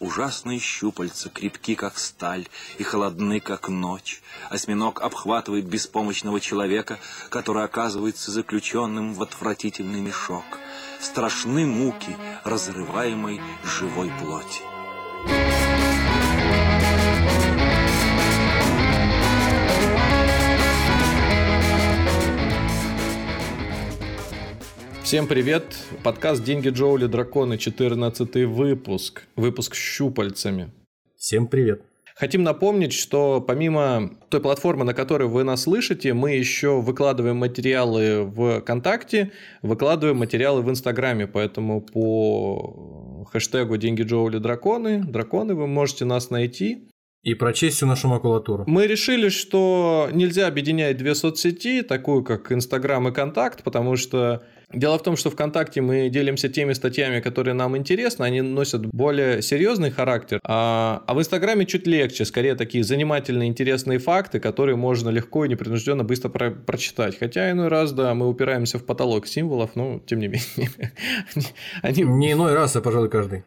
Ужасные щупальца, крепки, как сталь, и холодны, как ночь. Осьминог обхватывает беспомощного человека, который оказывается заключенным в отвратительный мешок. Страшны муки разрываемой живой плоти. Всем привет! Подкаст «Деньги Джоули Драконы», 14 выпуск. Выпуск с щупальцами. Всем привет! Хотим напомнить, что помимо той платформы, на которой вы нас слышите, мы еще выкладываем материалы в ВКонтакте, выкладываем материалы в Инстаграме, поэтому по хэштегу «Деньги Джоули Драконы», драконы, вы можете нас найти. И прочесть всю нашу макулатуру. Мы решили, что нельзя объединять две соцсети, такую как Инстаграм и Контакт, потому что Дело в том, что ВКонтакте мы делимся теми статьями, которые нам интересны, они носят более серьезный характер, а, а в Инстаграме чуть легче, скорее такие занимательные, интересные факты, которые можно легко и непринужденно быстро про прочитать. Хотя иной раз, да, мы упираемся в потолок символов, но тем не менее. они... Не иной раз, а пожалуй каждый.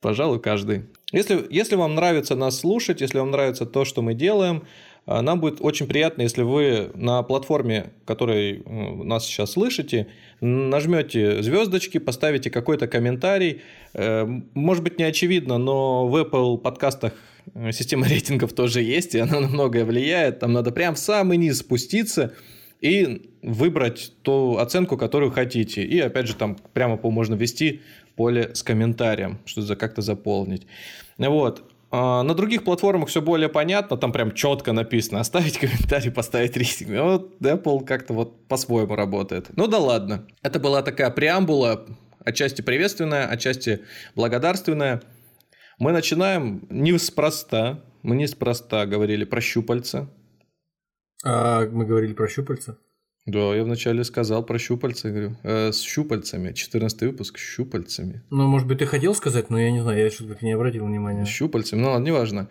Пожалуй, каждый. Если, если вам нравится нас слушать, если вам нравится то, что мы делаем, нам будет очень приятно, если вы на платформе, которой нас сейчас слышите, нажмете звездочки, поставите какой-то комментарий. Э, может быть, не очевидно, но в Apple подкастах э, система рейтингов тоже есть, и она на многое влияет. Там надо прям в самый низ спуститься и выбрать ту оценку, которую хотите. И опять же, там прямо можно ввести поле с комментарием, что-то как-то заполнить. Вот. А, на других платформах все более понятно, там прям четко написано, оставить комментарий, поставить рейтинг. Ну, вот Apple как-то вот по-своему работает. Ну да ладно. Это была такая преамбула, отчасти приветственная, отчасти благодарственная. Мы начинаем неспроста. Мы неспроста говорили про щупальца. А мы говорили про щупальца? Да, я вначале сказал про щупальца, говорю, э, с щупальцами, 14 выпуск с щупальцами. Ну, может быть, ты хотел сказать, но я не знаю, я что-то не обратил внимания. С щупальцами, ну ладно, неважно.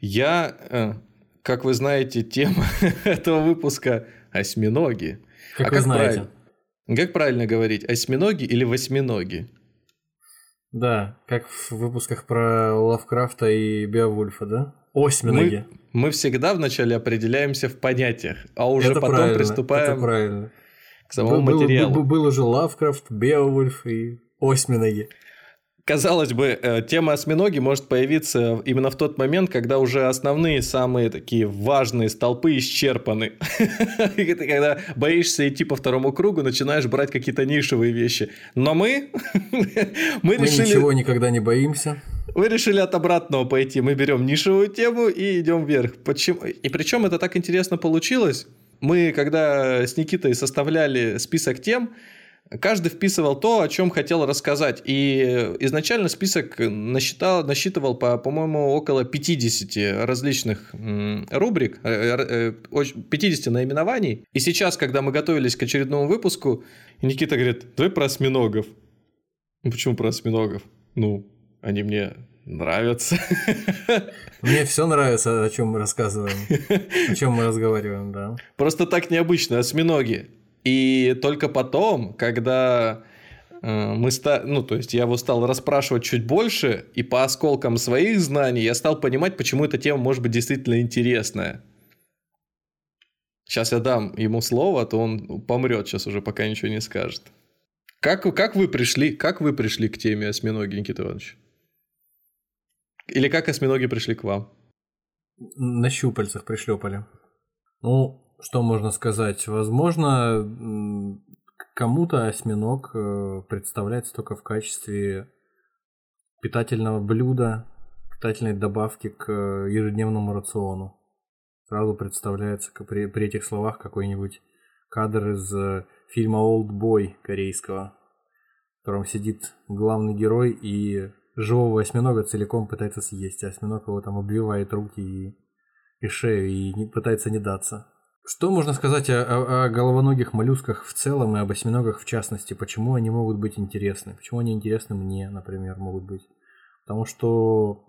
Я, э, как вы знаете, тема этого выпуска осьминоги. Как а вы как знаете. Правильно, как правильно говорить, осьминоги или восьминоги? Да, как в выпусках про Лавкрафта и Беовульфа, да? Осьминоги. Мы, мы всегда вначале определяемся в понятиях, а уже это потом приступаем это к самому был, материалу. Был, был, был уже Лавкрафт, Беовульф и осьминоги. Казалось бы, э, тема осьминоги может появиться именно в тот момент, когда уже основные, самые такие важные столпы исчерпаны. Когда боишься идти по второму кругу, начинаешь брать какие-то нишевые вещи. Но мы... Мы решили... ничего никогда не боимся. Вы решили от обратного пойти. Мы берем нишевую тему и идем вверх. Почему? И причем это так интересно получилось. Мы, когда с Никитой составляли список тем, каждый вписывал то, о чем хотел рассказать. И изначально список насчитал, насчитывал, по, по-моему, около 50 различных рубрик, 50 э, э, наименований. И сейчас, когда мы готовились к очередному выпуску, Никита говорит, давай про осьминогов. Ну, почему про осьминогов? Ну, они мне нравятся. Мне все нравится, о чем мы рассказываем, о чем мы разговариваем, да. Просто так необычно, осьминоги. И только потом, когда э, мы ста... ну, то есть я его стал расспрашивать чуть больше, и по осколкам своих знаний я стал понимать, почему эта тема может быть действительно интересная. Сейчас я дам ему слово, а то он помрет сейчас уже, пока ничего не скажет. Как, как вы пришли, как вы пришли к теме осьминоги, Никита Иванович? Или как осьминоги пришли к вам? На щупальцах пришлепали. Ну, что можно сказать? Возможно, кому-то осьминог э, представляется только в качестве питательного блюда, питательной добавки к э, ежедневному рациону. Сразу представляется при, при этих словах какой-нибудь кадр из э, фильма «Олд Бой» корейского, в котором сидит главный герой и живого осьминога целиком пытается съесть, а осьминог его там обвивает руки и, и шею и не, пытается не даться. Что можно сказать о, о, о головоногих моллюсках в целом и об осьминогах в частности? Почему они могут быть интересны? Почему они интересны мне, например, могут быть? Потому что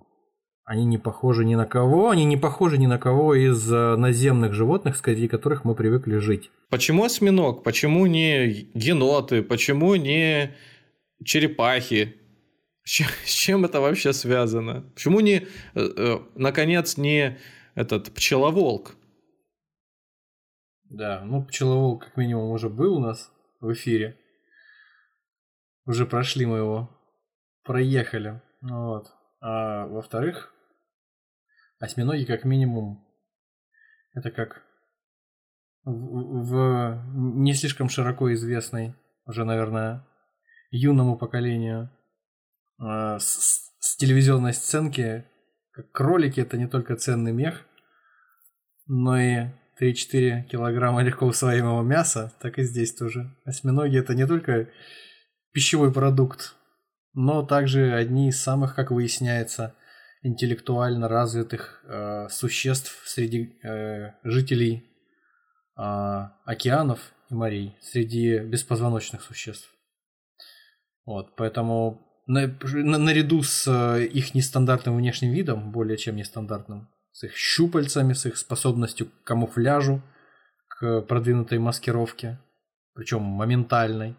они не похожи ни на кого, они не похожи ни на кого из э, наземных животных, среди которых мы привыкли жить. Почему осьминог? Почему не еноты? Почему не черепахи? С чем это вообще связано? Почему не, э, э, наконец, не этот пчеловолк? Да, ну пчеловолк как минимум уже был у нас в эфире. Уже прошли мы его, проехали. Вот. А во-вторых, осьминоги как минимум это как в, в не слишком широко известной уже, наверное, юному поколению э, с, с телевизионной сценки, как кролики это не только ценный мех, но и 3-4 килограмма легко усвоимого мяса, так и здесь тоже. Осьминоги это не только пищевой продукт, но также одни из самых, как выясняется, интеллектуально развитых э, существ среди э, жителей э, океанов и морей, среди беспозвоночных существ. Вот, поэтому на, на, наряду с э, их нестандартным внешним видом, более чем нестандартным, с их щупальцами, с их способностью к камуфляжу, к продвинутой маскировке, причем моментальной,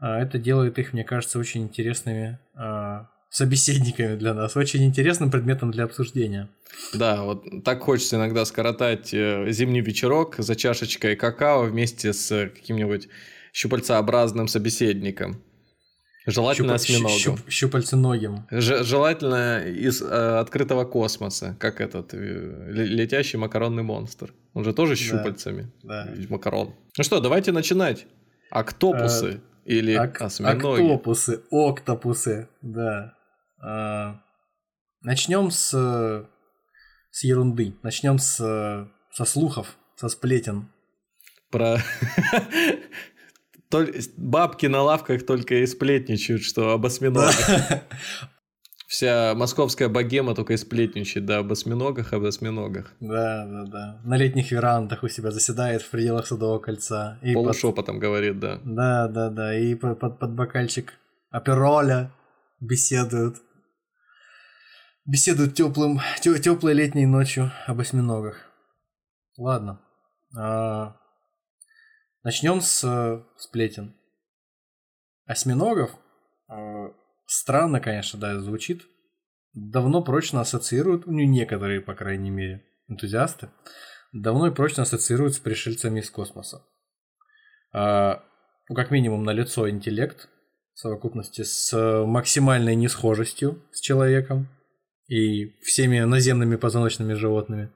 а, это делает их, мне кажется, очень интересными а, собеседниками для нас, очень интересным предметом для обсуждения. Да, вот так хочется иногда скоротать э, зимний вечерок за чашечкой какао вместе с каким-нибудь щупальцеобразным собеседником. Желательно Щуп... осьминогом. Щуп... Щупальценогим. Ж... Желательно из э, открытого космоса, как этот э, летящий макаронный монстр. Он же тоже щупальцами. Да. да. Макарон. Ну что, давайте начинать. Октопусы а, или ок- осьминоги. Октопусы, октопусы, да. А, начнем с, с ерунды. Начнем с, со слухов, со сплетен. Про бабки на лавках только и сплетничают, что об осьминогах. Вся московская богема только и сплетничает, да, об осьминогах, об осьминогах. Да, да, да. На летних верандах у себя заседает в пределах Садового кольца. И Полушепотом под... говорит, да. Да, да, да. И под, под, под бокальчик апероля беседуют. Беседуют теплым, теплой летней ночью об осьминогах. Ладно. А, Начнем с э, сплетен. Осьминогов, э, странно, конечно, да, звучит, давно прочно ассоциируют, ну, некоторые, по крайней мере, энтузиасты, давно и прочно ассоциируют с пришельцами из космоса. А, ну, как минимум, на лицо интеллект в совокупности с максимальной несхожестью с человеком и всеми наземными позвоночными животными.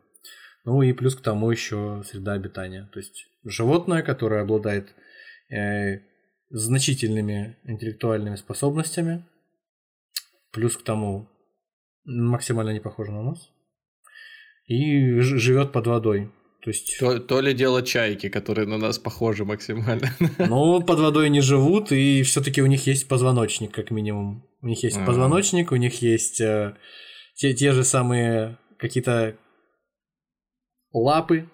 Ну и плюс к тому еще среда обитания. То есть животное, которое обладает э, значительными интеллектуальными способностями, плюс к тому максимально не похоже на нас, и живет под водой. То есть... То, то ли дело чайки, которые на нас похожи максимально. Ну, под водой не живут, и все-таки у них есть позвоночник, как минимум. У них есть А-а-а. позвоночник, у них есть э, те, те же самые какие-то лапы,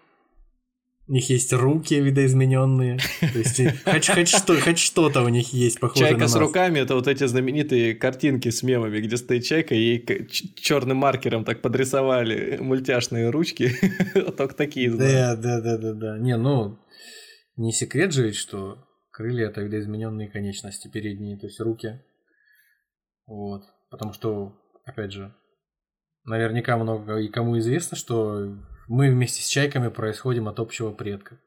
у них есть руки видоизмененные. То есть хоть, хоть, что, хоть что-то у них есть похожее Чайка на нас. с руками это вот эти знаменитые картинки с мемами, где стоит чайка, и ей черным маркером так подрисовали мультяшные ручки. Только такие знаю. Да, да, да, да, да. Не, ну, не секрет же ведь, что крылья это видоизмененные конечности передние, то есть руки. Вот. Потому что, опять же, наверняка много и кому известно, что мы вместе с чайками происходим от общего предка.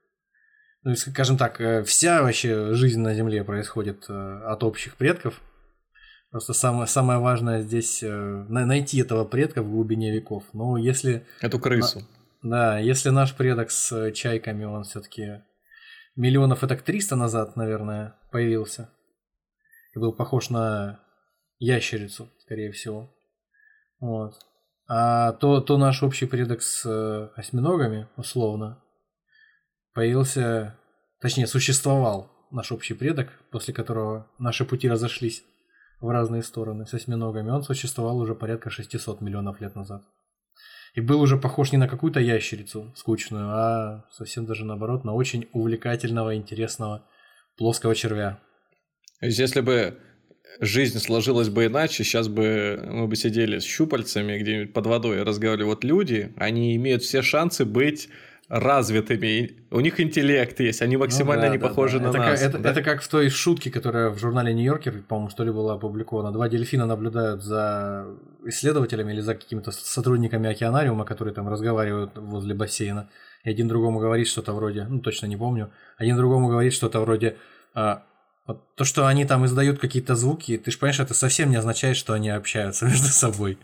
Ну, скажем так, э, вся вообще жизнь на Земле происходит э, от общих предков. Просто самое, самое важное здесь э, найти этого предка в глубине веков. Но если... Эту крысу. Да, если наш предок с чайками, он все-таки миллионов это 300 назад, наверное, появился. И был похож на ящерицу, скорее всего. Вот. А то, то наш общий предок с э, осьминогами, условно, появился, точнее, существовал наш общий предок, после которого наши пути разошлись в разные стороны с осьминогами. Он существовал уже порядка 600 миллионов лет назад. И был уже похож не на какую-то ящерицу скучную, а совсем даже наоборот, на очень увлекательного, интересного плоского червя. То есть, если бы жизнь сложилась бы иначе, сейчас бы мы бы сидели с щупальцами где-нибудь под водой и разговаривали. Вот люди, они имеют все шансы быть развитыми, у них интеллект есть, они максимально ну, да, не да, похожи да. на это нас. Как, это, да? это как в той шутке, которая в журнале Нью-Йоркер, по-моему, что ли была опубликована. Два дельфина наблюдают за исследователями или за какими-то сотрудниками океанариума, которые там разговаривают возле бассейна. И один другому говорит что-то вроде, ну точно не помню, один другому говорит что-то вроде, а, вот то, что они там издают какие-то звуки, ты же понимаешь, это совсем не означает, что они общаются между собой.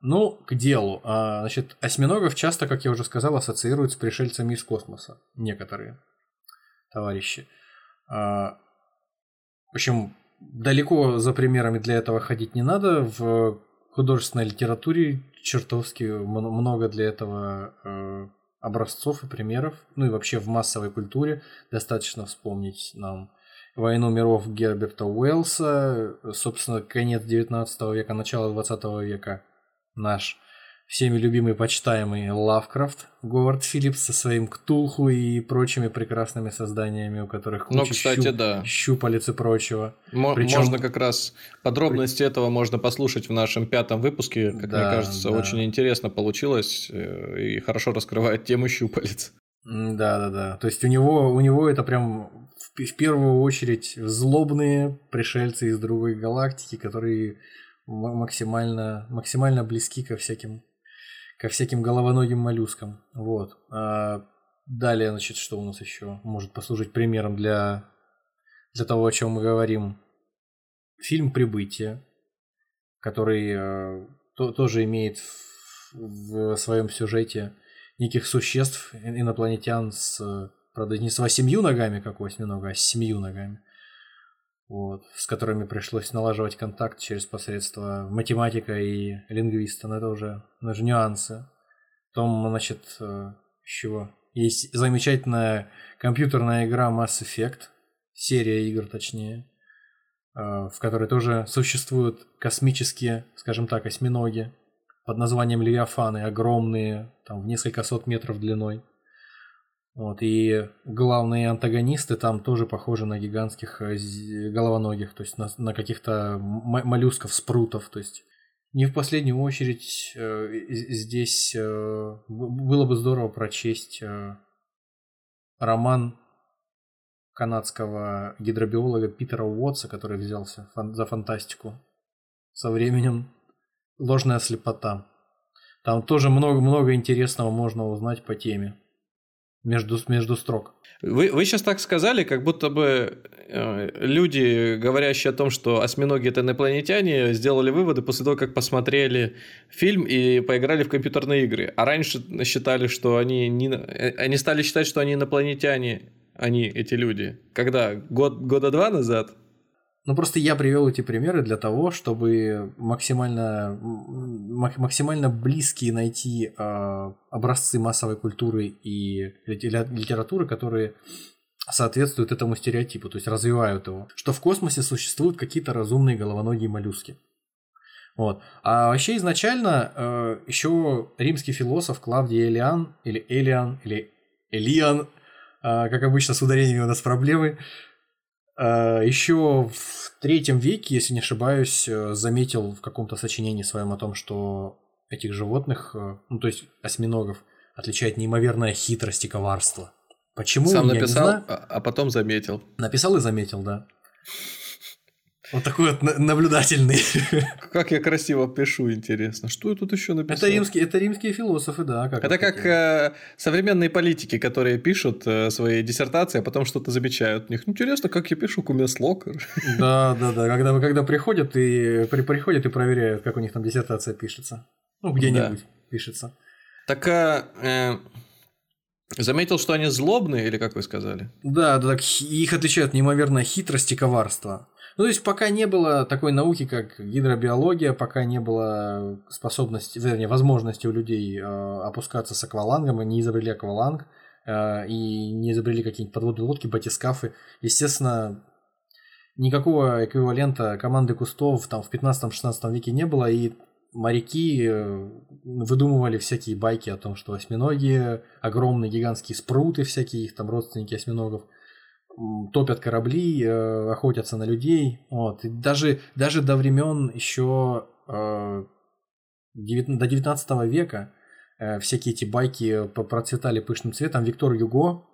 Ну, к делу. А, значит, осьминогов часто, как я уже сказал, ассоциируют с пришельцами из космоса. Некоторые товарищи. А, в общем, далеко за примерами для этого ходить не надо. В художественной литературе чертовски много для этого э, образцов и примеров. Ну и вообще в массовой культуре достаточно вспомнить нам «Войну миров» Герберта Уэллса, собственно, конец 19 века, начало 20 века – наш всеми любимый, почитаемый Лавкрафт, Говард Филлипс со своим Ктулху и прочими прекрасными созданиями, у которых куча ну, кстати, щуп, да. щупалец и прочего. М- Причем... Можно как раз подробности этого можно послушать в нашем пятом выпуске. Как да, мне кажется, да. очень интересно получилось э, и хорошо раскрывает тему щупалец. Да, да, да. То есть у него, у него это прям в, в первую очередь злобные пришельцы из другой галактики, которые максимально, максимально близки ко всяким, ко всяким головоногим моллюскам. Вот. А далее, значит, что у нас еще может послужить примером для, для того, о чем мы говорим? Фильм «Прибытие», который э, то, тоже имеет в, в своем сюжете неких существ, инопланетян с, правда, не с восемью ногами, как у осьминога, а с семью ногами вот, с которыми пришлось налаживать контакт через посредство математика и лингвиста, но это уже, но это нюансы. Потом, значит, э, чего? Есть замечательная компьютерная игра Mass Effect, серия игр точнее, э, в которой тоже существуют космические, скажем так, осьминоги под названием Левиафаны, огромные, там в несколько сот метров длиной. Вот, и главные антагонисты там тоже похожи на гигантских э, головоногих, то есть на, на каких-то моллюсков, спрутов. То есть не в последнюю очередь э, здесь э, было бы здорово прочесть э, роман канадского гидробиолога Питера Уотса, который взялся фан за фантастику со временем «Ложная слепота». Там тоже много-много интересного можно узнать по теме между, между строк. Вы, вы сейчас так сказали, как будто бы э, люди, говорящие о том, что осьминоги это инопланетяне, сделали выводы после того, как посмотрели фильм и поиграли в компьютерные игры. А раньше считали, что они не, они стали считать, что они инопланетяне, они эти люди. Когда год года два назад ну, просто я привел эти примеры для того, чтобы максимально, максимально близкие найти э, образцы массовой культуры и литературы, которые соответствуют этому стереотипу, то есть развивают его. Что в космосе существуют какие-то разумные головоногие моллюски. Вот. А вообще изначально э, еще римский философ Клавдий Элиан, или Элиан, или Элиан, э, как обычно с ударениями у нас проблемы, Еще в третьем веке, если не ошибаюсь, э, заметил в каком-то сочинении своем о том, что этих животных, э, ну то есть осьминогов, отличает неимоверная хитрость и коварство. Почему? Сам написал, а потом заметил. Написал и заметил, да. Вот такой вот наблюдательный. Как я красиво пишу, интересно. Что я тут еще написал? Это римские, это римские философы, да. Как это как э, современные политики, которые пишут э, свои диссертации, а потом что-то замечают. У них интересно, как я пишу кумеслог. Да, да, да. Когда, когда приходят и при, приходят и проверяют, как у них там диссертация пишется. Ну, где-нибудь да. пишется. Так а, э, заметил, что они злобные, или как вы сказали? Да, да, так их отличают неимоверная хитрость и коварство. Ну, то есть, пока не было такой науки, как гидробиология, пока не было способности, вернее, возможности у людей э, опускаться с аквалангом, и не изобрели акваланг, э, и не изобрели какие-нибудь подводные лодки, батискафы, естественно, никакого эквивалента команды кустов там в 15-16 веке не было, и моряки э, выдумывали всякие байки о том, что осьминоги, огромные гигантские спруты всякие, их там родственники осьминогов – топят корабли, э, охотятся на людей. Вот. И даже, даже до времен еще э, до 19 века э, всякие эти байки процветали пышным цветом. Виктор Юго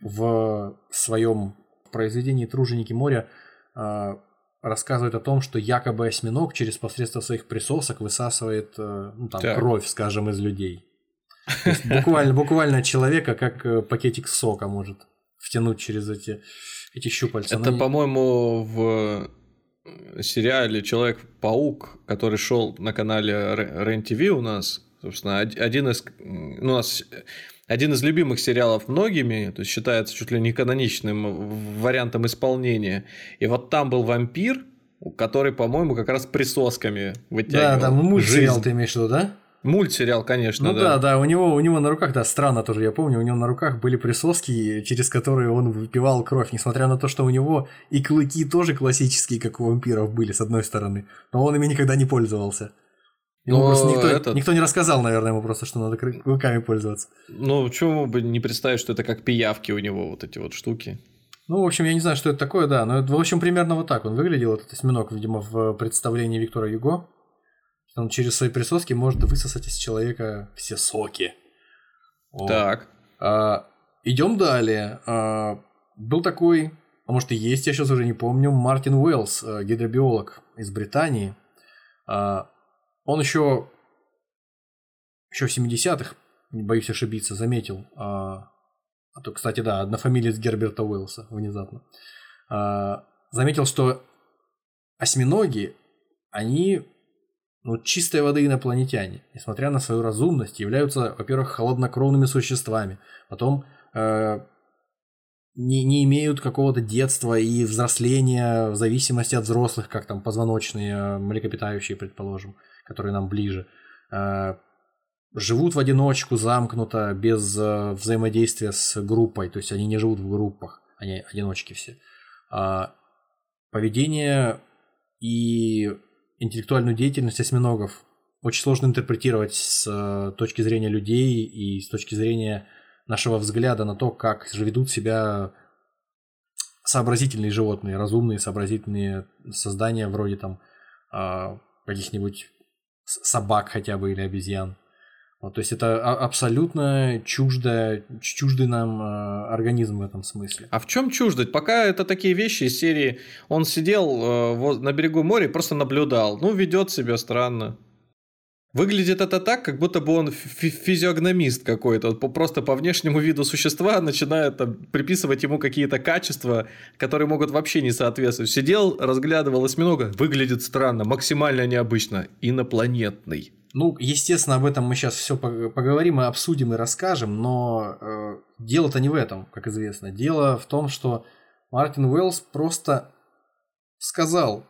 в своем произведении «Труженики моря» э, рассказывает о том, что якобы осьминог через посредство своих присосок высасывает э, ну, там, кровь, скажем, из людей. буквально, буквально человека как пакетик сока может втянуть через эти, эти щупальца. Это, Но... по-моему, в сериале Человек-паук, который шел на канале Рен ТВ у нас, собственно, один из, ну, у нас один из любимых сериалов многими, то есть считается чуть ли не каноничным вариантом исполнения. И вот там был вампир, который, по-моему, как раз присосками вытягивал. Да, там мультсериал ты имеешь в виду, да? Мультсериал, конечно, ну, да. да, да, у него, у него на руках, да, странно тоже, я помню, у него на руках были присоски, через которые он выпивал кровь, несмотря на то, что у него и клыки тоже классические, как у вампиров были, с одной стороны, но он ими никогда не пользовался. Ему но просто никто, этот... никто не рассказал, наверное, ему просто, что надо клыками пользоваться. Ну, почему бы не представить, что это как пиявки у него, вот эти вот штуки. Ну, в общем, я не знаю, что это такое, да, но, в общем, примерно вот так он выглядел, этот осьминог, видимо, в представлении Виктора Юго. Он через свои присоски может высосать из человека все соки. Вот. Так. А, идем далее. А, был такой, а может и есть, я сейчас уже не помню, Мартин Уэллс, э, гидробиолог из Британии. А, он еще, еще в 70-х, не боюсь ошибиться, заметил, а, а то, кстати, да, одна фамилия Герберта Уэллса внезапно, а, заметил, что осьминоги, они ну, чистой воды инопланетяне, несмотря на свою разумность, являются, во-первых, холоднокровными существами, потом э, не, не имеют какого-то детства и взросления в зависимости от взрослых, как там позвоночные, э, млекопитающие, предположим, которые нам ближе. Э, живут в одиночку, замкнуто, без э, взаимодействия с группой, то есть они не живут в группах, они одиночки все. Э, поведение и интеллектуальную деятельность осьминогов очень сложно интерпретировать с э, точки зрения людей и с точки зрения нашего взгляда на то, как же ведут себя сообразительные животные, разумные, сообразительные создания вроде там а, каких-нибудь собак хотя бы или обезьян. Вот, то есть это абсолютно чуждо, чуждый нам э, организм в этом смысле. А в чем чуждость? Пока это такие вещи из серии, он сидел э, на берегу моря и просто наблюдал. Ну, ведет себя странно. Выглядит это так, как будто бы он физиогномист какой-то. Просто по внешнему виду существа начинает там, приписывать ему какие-то качества, которые могут вообще не соответствовать. Сидел, разглядывал осьминога, выглядит странно, максимально необычно, инопланетный. Ну, естественно, об этом мы сейчас все поговорим и обсудим и расскажем, но э, дело-то не в этом, как известно. Дело в том, что Мартин Уэллс просто сказал,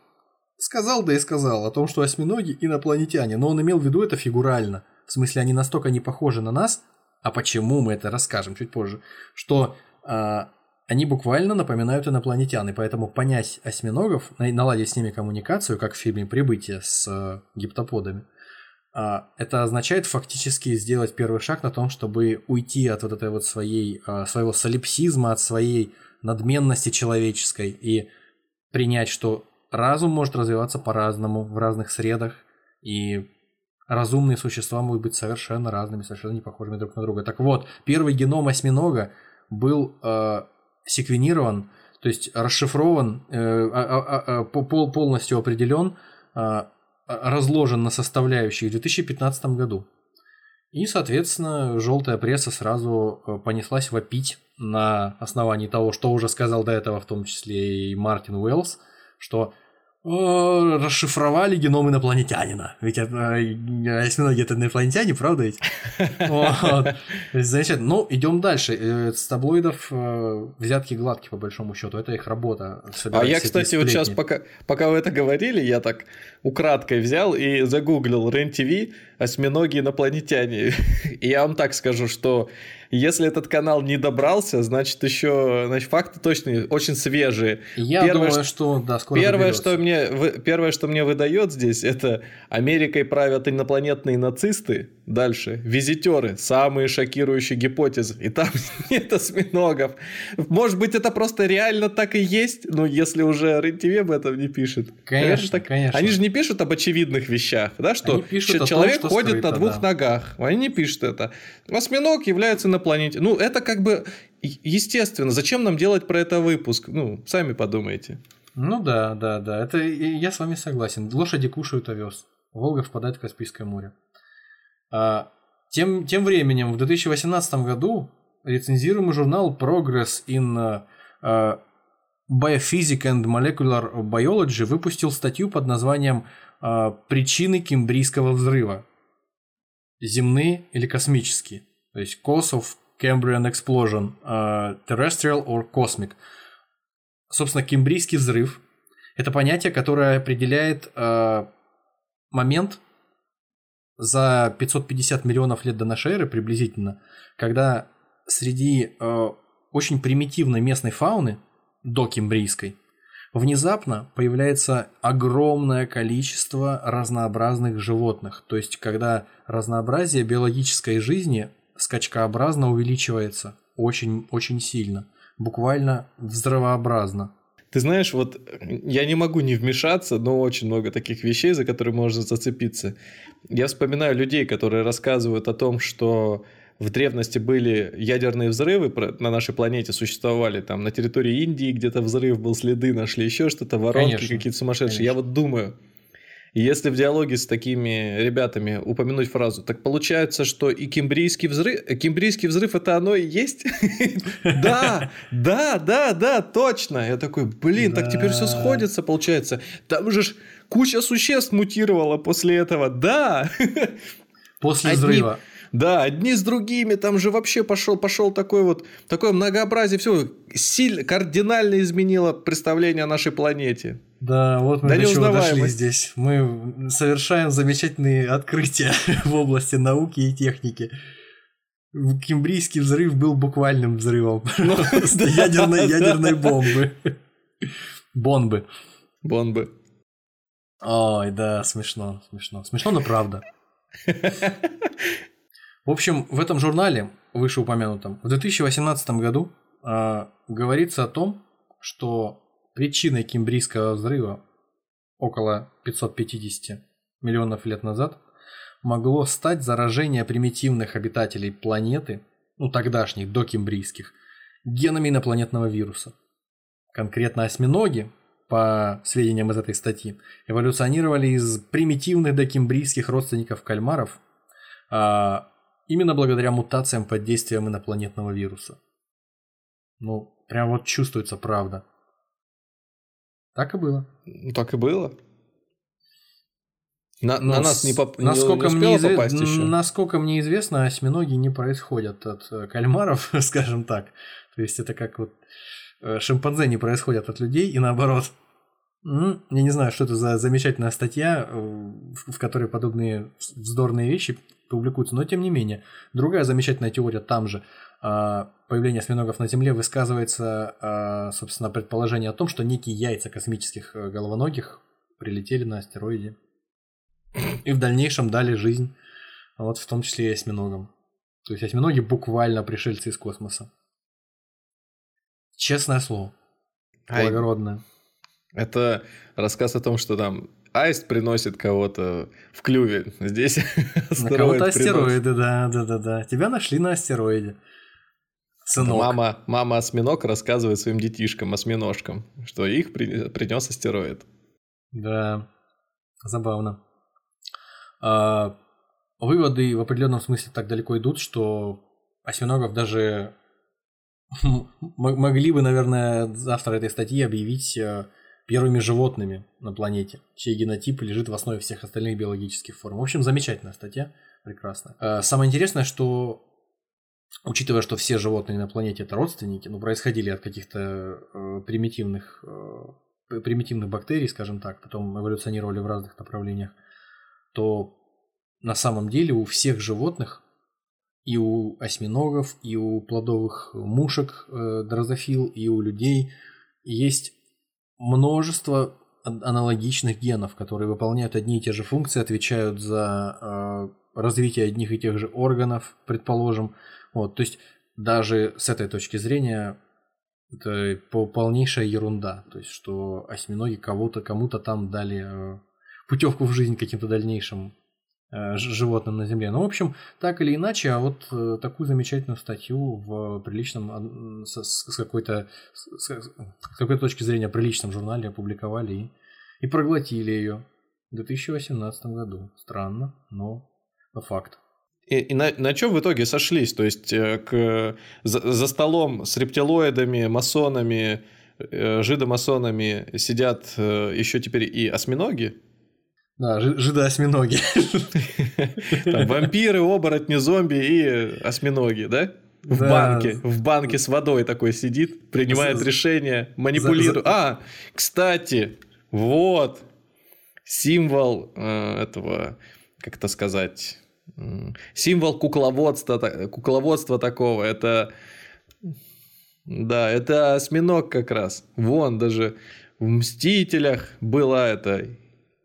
сказал да и сказал о том, что осьминоги инопланетяне, но он имел в виду это фигурально. В смысле, они настолько не похожи на нас, а почему мы это расскажем чуть позже, что э, они буквально напоминают инопланетян, и поэтому понять осьминогов, наладить с ними коммуникацию, как в фильме «Прибытие» с э, гиптоподами, это означает фактически сделать первый шаг на том, чтобы уйти от вот этой вот своей, а, своего солипсизма, от своей надменности человеческой и принять, что разум может развиваться по-разному в разных средах, и разумные существа могут быть совершенно разными, совершенно не похожими друг на друга. Так вот, первый геном осьминога был э, секвенирован, то есть расшифрован, э, э, э, полностью определен разложен на составляющие в 2015 году. И, соответственно, желтая пресса сразу э, понеслась вопить на основании того, что уже сказал до этого, в том числе и Мартин Уэллс, что расшифровали геном инопланетянина. Ведь это, осьминоги это инопланетяне, правда ведь? Замечательно. Ну, идем дальше. Э, с таблоидов э, взятки гладкие, по большому счету. Это их работа. А я, кстати, вот сейчас, пока вы это говорили, я так украдкой взял и загуглил РЕН-ТВ «Осьминоги инопланетяне». И я вам так скажу, что Если этот канал не добрался, значит, еще значит, факты точно очень свежие. Я первое, думаю, что да, скоро первое, что мне, первое, что мне выдает здесь, это Америкой правят инопланетные нацисты. Дальше. Визитеры. Самые шокирующие гипотезы. И там нет осьминогов. Может быть, это просто реально так и есть? Ну, если уже РЕН-ТВ об этом не пишет. Конечно, так... конечно. Они же не пишут об очевидных вещах, да, что человек том, что ходит скрыто, на двух да. ногах. Они не пишут это. Осьминог является на планете. Ну, это как бы естественно. Зачем нам делать про это выпуск? Ну, сами подумайте. Ну да, да, да. Это я с вами согласен. Лошади кушают овес. Волга впадает в Каспийское море. А, тем, тем временем, в 2018 году рецензируемый журнал Progress in uh, Biophysics and Molecular Biology выпустил статью под названием uh, «Причины Кембрийского взрыва. Земные или космические?» То есть «Cause of Cambrian Explosion. Uh, terrestrial or Cosmic». Собственно, Кембрийский взрыв – это понятие, которое определяет uh, момент за 550 миллионов лет до нашей эры приблизительно, когда среди очень примитивной местной фауны, докембрийской, внезапно появляется огромное количество разнообразных животных. То есть, когда разнообразие биологической жизни скачкообразно увеличивается очень-очень сильно, буквально взрывообразно. Ты знаешь, вот я не могу не вмешаться, но очень много таких вещей, за которые можно зацепиться. Я вспоминаю людей, которые рассказывают о том, что в древности были ядерные взрывы на нашей планете существовали там на территории Индии где-то взрыв был следы нашли еще что-то воронки какие-то сумасшедшие конечно. я вот думаю если в диалоге с такими ребятами упомянуть фразу, так получается, что и кембрийский взрыв, кембрийский взрыв это оно и есть? Да, да, да, да, точно. Я такой, блин, так теперь все сходится, получается. Там же куча существ мутировала после этого, да. После взрыва. Да, одни с другими, там же вообще пошел, пошел такой вот, такое многообразие, все сильно, кардинально изменило представление о нашей планете. Да, вот мы да до чего дошли здесь. Мы совершаем замечательные открытия в области науки и техники. Кембрийский взрыв был буквальным взрывом. Ну, ядерной, ядерной бомбы. Бомбы. Бомбы. Ой, да, смешно, смешно. Смешно, но правда. В общем, в этом журнале, вышеупомянутом, в 2018 году э, говорится о том, что причиной Кембрийского взрыва около 550 миллионов лет назад могло стать заражение примитивных обитателей планеты, ну тогдашних, докембрийских, генами инопланетного вируса. Конкретно осьминоги, по сведениям из этой статьи, эволюционировали из примитивных докембрийских родственников кальмаров, а Именно благодаря мутациям под действием инопланетного вируса. Ну, прям вот чувствуется правда. Так и было. Так и было. На, на нас не, поп... насколько не, не изве... попасть еще. Насколько мне известно, осьминоги не происходят от э, кальмаров, скажем так. То есть это как вот э, шимпанзе не происходят от людей и наоборот. Я не знаю, что это за замечательная статья, э, в которой подобные вздорные вещи публикуются, но тем не менее. Другая замечательная теория там же, а, появление осьминогов на Земле высказывается, а, собственно, предположение о том, что некие яйца космических э, головоногих прилетели на астероиде и в дальнейшем дали жизнь, вот в том числе и осьминогам. То есть осьминоги буквально пришельцы из космоса. Честное слово. Благородное. Это рассказ о том, что там аист приносит кого-то в клюве. Здесь астероид Кого-то астероиды, да, да, да, да. Тебя нашли на астероиде. Сынок. Мама, мама осьминог рассказывает своим детишкам, осьминожкам, что их при, принес астероид. Да, забавно. А, выводы в определенном смысле так далеко идут, что осьминогов даже могли бы, наверное, автор этой статьи объявить э, первыми животными на планете, чей генотип лежит в основе всех остальных биологических форм. В общем, замечательная статья, прекрасная. Э, самое интересное, что учитывая, что все животные на планете это родственники, ну, происходили от каких-то э, примитивных, э, примитивных бактерий, скажем так, потом эволюционировали в разных направлениях, то на самом деле у всех животных и у осьминогов, и у плодовых мушек э, дрозофил, и у людей есть множество аналогичных генов, которые выполняют одни и те же функции, отвечают за э, развитие одних и тех же органов, предположим. Вот, то есть даже с этой точки зрения это полнейшая ерунда. То есть, что осьминоги кого-то, кому-то там дали э, путевку в жизнь каким-то дальнейшим животным на Земле. Ну, в общем, так или иначе, а вот э, такую замечательную статью в приличном, с, с какой-то с, с какой-то точки зрения приличном журнале опубликовали и, и проглотили ее в 2018 году. Странно, но факт. И, и на, на чем в итоге сошлись? То есть э, к, за, за столом с рептилоидами, масонами, э, жидомасонами сидят э, еще теперь и осьминоги? Да, жидо-осьминоги. Вампиры, оборотни, зомби и осьминоги, да? В да. банке, в банке с водой такой сидит, принимает за, решение, манипулирует. За, за... А, кстати, вот символ э, этого, как это сказать, Символ кукловодства, кукловодства такого, это... Да, это осьминог как раз. Вон даже в «Мстителях» была это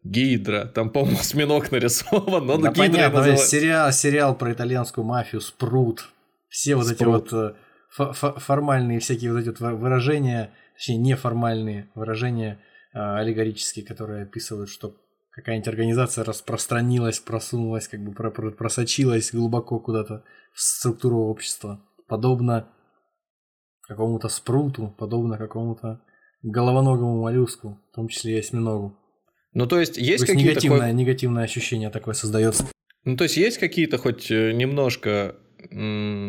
Гидра. Там, по-моему, осьминог нарисован, но да Гидра понятно, называется. сериал, сериал про итальянскую мафию «Спрут». Все вот Спрут. эти вот э, формальные всякие вот эти вот выражения, точнее, неформальные выражения а, аллегорические, которые описывают, что какая-нибудь организация распространилась, просунулась, как бы просочилась глубоко куда-то в структуру общества. Подобно какому-то спруту, подобно какому-то головоногому моллюску, в том числе и осьминогу. Ну, то есть, есть, то есть негативное, хоть... негативное ощущение такое создается. Ну, то есть, есть какие-то хоть э, немножко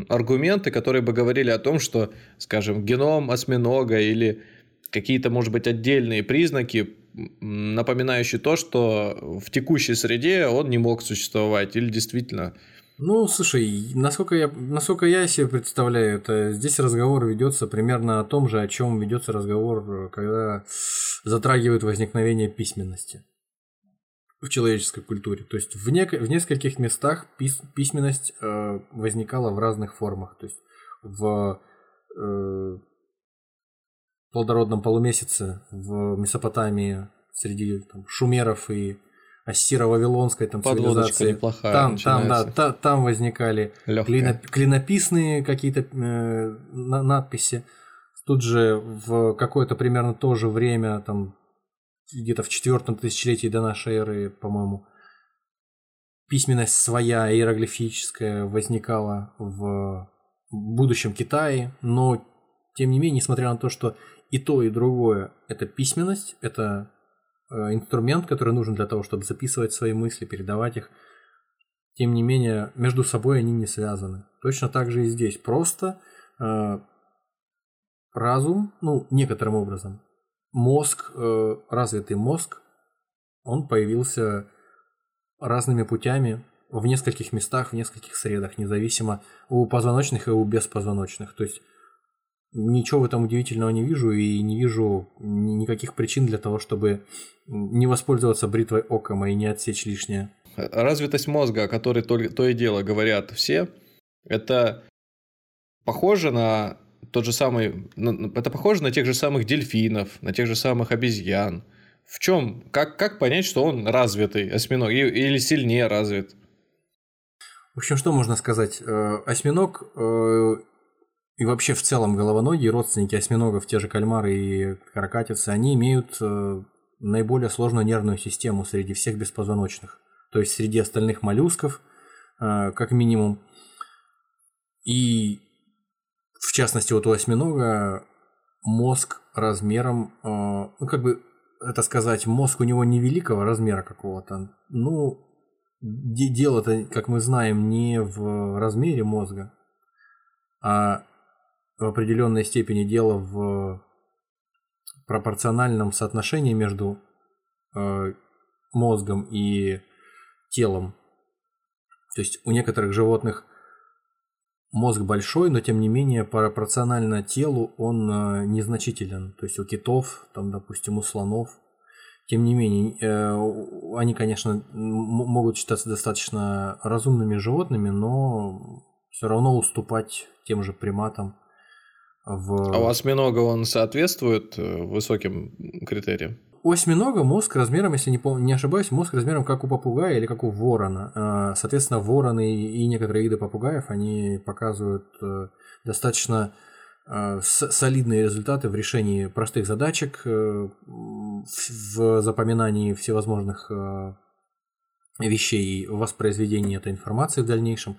аргументы, которые бы говорили о том, что, скажем, геном осьминога или какие-то, может быть, отдельные признаки напоминающий то, что в текущей среде он не мог существовать или действительно... Ну, слушай, насколько я, насколько я себе представляю, это здесь разговор ведется примерно о том же, о чем ведется разговор, когда затрагивают возникновение письменности в человеческой культуре. То есть в, нек- в нескольких местах пис- письменность э, возникала в разных формах. То есть в э, плодородном полумесяце в Месопотамии среди там, шумеров и ассиро-вавилонской там цивилизации. неплохая там, там, да, та, там возникали клиноп, клинописные какие-то э, надписи. Тут же в какое-то примерно то же время, там где-то в четвертом тысячелетии до нашей эры, по-моему, письменность своя иероглифическая возникала в будущем Китае, но тем не менее, несмотря на то, что и то, и другое – это письменность, это инструмент, который нужен для того, чтобы записывать свои мысли, передавать их. Тем не менее, между собой они не связаны. Точно так же и здесь. Просто э, разум, ну, некоторым образом, мозг, э, развитый мозг, он появился разными путями в нескольких местах, в нескольких средах, независимо у позвоночных и у беспозвоночных. То есть Ничего в этом удивительного не вижу и не вижу никаких причин для того, чтобы не воспользоваться бритвой окома и не отсечь лишнее. Развитость мозга, о которой то, то и дело говорят все, это похоже на тот же самый, это похоже на тех же самых дельфинов, на тех же самых обезьян. В чем, как, как понять, что он развитый осьминог или сильнее развит? В общем, что можно сказать? Э, осьминог э, и вообще в целом головоногие, родственники осьминогов, те же кальмары и каракатицы, они имеют э, наиболее сложную нервную систему среди всех беспозвоночных. То есть среди остальных моллюсков, э, как минимум. И в частности, вот у осьминога мозг размером, э, ну как бы это сказать, мозг у него невеликого размера какого-то. Ну, дело-то, как мы знаем, не в размере мозга, а в определенной степени дело в пропорциональном соотношении между э, мозгом и телом. То есть у некоторых животных мозг большой, но тем не менее пропорционально телу он э, незначителен. То есть у китов, там, допустим, у слонов. Тем не менее, э, они, конечно, могут считаться достаточно разумными животными, но все равно уступать тем же приматам. В... А у осьминога он соответствует э, высоким критериям? У осьминога мозг размером, если не, пом- не ошибаюсь, мозг размером как у попугая или как у ворона. А, Соответственно, вороны и некоторые виды попугаев, они показывают э, достаточно э, солидные результаты в решении простых задачек, в запоминании всевозможных вещей и воспроизведении этой информации в дальнейшем.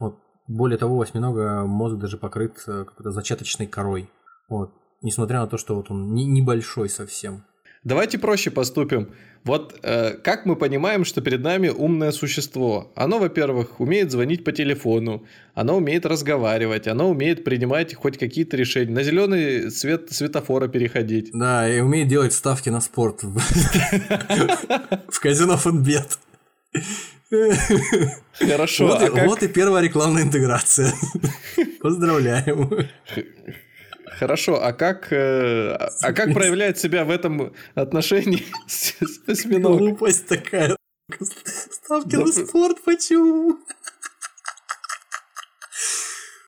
Вот. Более того, у осьминога мозг даже покрыт э, какой-то зачаточной корой. Вот. Несмотря на то, что вот он не- небольшой совсем. Давайте проще поступим. Вот э, как мы понимаем, что перед нами умное существо? Оно, во-первых, умеет звонить по телефону, оно умеет разговаривать, оно умеет принимать хоть какие-то решения, на зеленый свет светофора переходить. Да, и умеет делать ставки на спорт в в казино Фонбет. Хорошо, Вот а и- как- вот и первая рекламная интеграция. Поздравляем. Хорошо, а как, э, а- как проявляет себя в этом отношении осьминог? Глупость такая. Ставки на спорт, почему?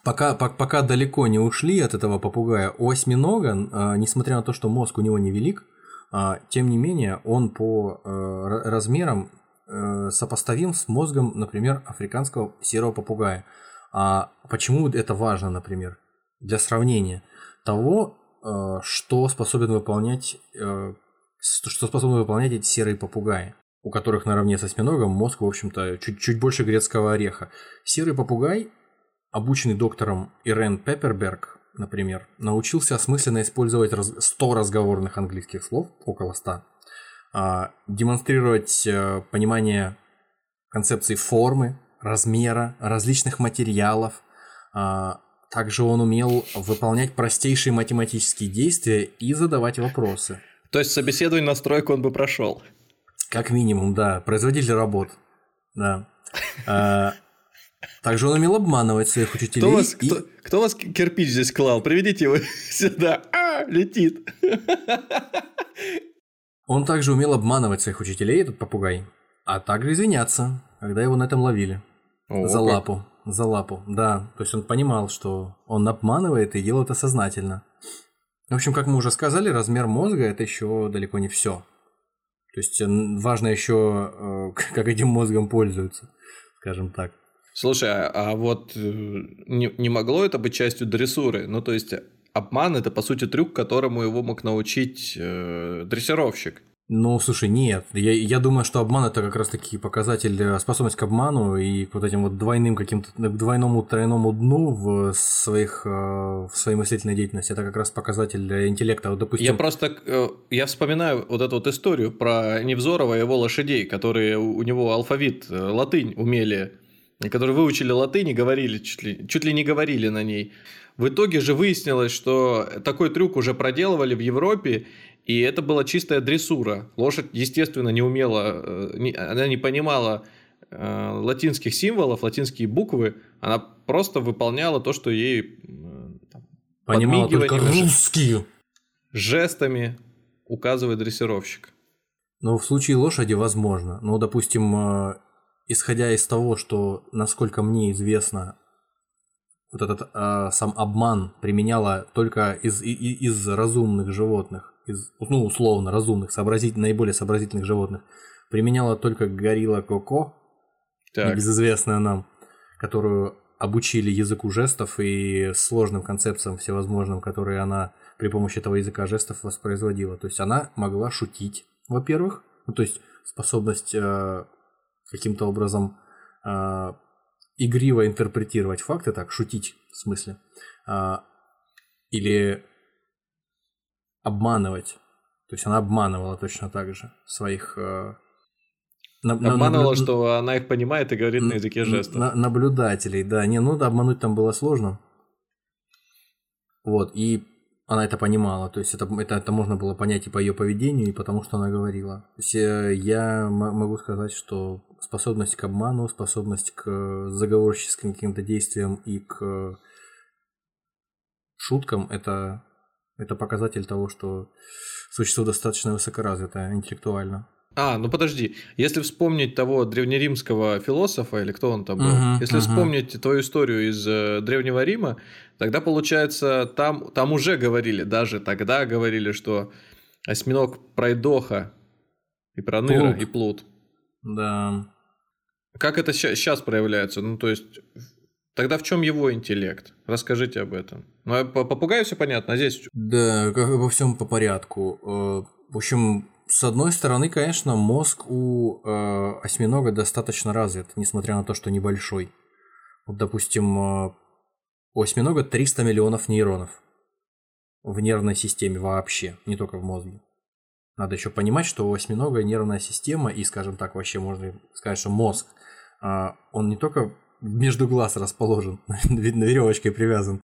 Пока, пок- пока далеко не ушли от этого попугая, у осьминога, а, несмотря на то, что мозг у него невелик, а, тем не менее, он по э, ра- размерам э, сопоставим с мозгом, например, африканского серого попугая. А почему это важно, например, для сравнения того, э, что способен выполнять, э, что способны выполнять эти серые попугаи, у которых наравне с осьминогом мозг, в общем-то, чуть, чуть больше грецкого ореха. Серый попугай, обученный доктором Ирен Пепперберг, например, научился осмысленно использовать раз- 100 разговорных английских слов, около 100, а, демонстрировать э, понимание концепции формы, размера, различных материалов. а, Также он умел выполнять простейшие математические действия и задавать вопросы. То есть собеседование на стройку он бы прошел. Как минимум, да. Производитель работ. Да. А, Также он умел обманывать своих учителей. Кто вас, и- кто, кто вас кирпич здесь клал? Приведите его сюда. А, летит. Он также умел обманывать своих учителей, этот попугай, а также извиняться, когда его на этом ловили. О, за как. лапу. За лапу, да. То есть он понимал, что он обманывает и делает это сознательно. В общем, как мы уже сказали, размер мозга это еще далеко не все. То есть м, важно еще, э, как этим мозгом пользуются, скажем так. Слушай, а, а вот э, не, не могло это быть частью дрессуры? Ну, то есть обман это по сути трюк, которому его мог научить э, дрессировщик. Ну, слушай, нет. Я, я думаю, что обман это как раз таки показатель э, способность к обману и к вот этим вот двойным каким-то к двойному тройному дну в своих э, в своей мыслительной деятельности. Это как раз показатель э, интеллекта. Вот, допустим, Я просто э, я вспоминаю вот эту вот историю про Невзорова и его лошадей, которые у него алфавит э, латынь умели, которые выучили латынь и говорили чуть ли, чуть ли не говорили на ней. В итоге же выяснилось, что такой трюк уже проделывали в Европе, и это была чистая дрессура. Лошадь, естественно, не умела, э, она не понимала э, латинских символов, латинские буквы, она просто выполняла то, что ей э, понимала только русские. жестами указывает дрессировщик. Ну, в случае лошади возможно. Ну, допустим, исходя из того, что, насколько мне известно, вот этот э, сам обман применяла только из, и- из разумных животных, из, ну, условно, разумных, сообразить, наиболее сообразительных животных, применяла только горилла Коко, Так. небезызвестная нам, которую обучили языку жестов и сложным концепциям всевозможным, которые она при помощи этого языка жестов воспроизводила. То есть она могла шутить, во-первых, ну, то есть способность э, каким-то образом э, игриво интерпретировать факты, так, шутить в смысле, а, или обманывать. То есть она обманывала точно так же своих... э, на- на- Обманывала, наблю- что она их понимает и говорит на языке Н- жестов. на- наблюдателей, да. Не, ну да, обмануть там было сложно. Вот, и она это понимала. То есть это, это, это можно было понять и по ее поведению, и потому что она говорила. То есть э, я могу сказать, что способность к обману, способность к заговорческим каким-то действиям и к шуткам это, это показатель того, что существо достаточно высокоразвитое интеллектуально. А, ну подожди, если вспомнить того древнеримского философа, или кто он там был, Мгм, если мгм. вспомнить твою историю из э, Древнего Рима, тогда получается, там, там уже говорили, даже тогда говорили, что осьминог пройдоха и проныра, Плут. и плут. Да. Как это сейчас проявляется? Ну, то есть, тогда в чем его интеллект? Расскажите об этом. Ну, по попугаю все понятно, а здесь Да, как во всем по порядку. Э, В общем, с одной стороны, конечно, мозг у э, осьминога достаточно развит, несмотря на то, что небольшой. Вот, допустим, э, у осьминога 300 миллионов нейронов в нервной системе вообще, не только в мозге. Надо еще понимать, что у осьминога нервная система, и, скажем так, вообще можно сказать, что мозг, а, он не только между глаз расположен, видно, веревочкой привязан,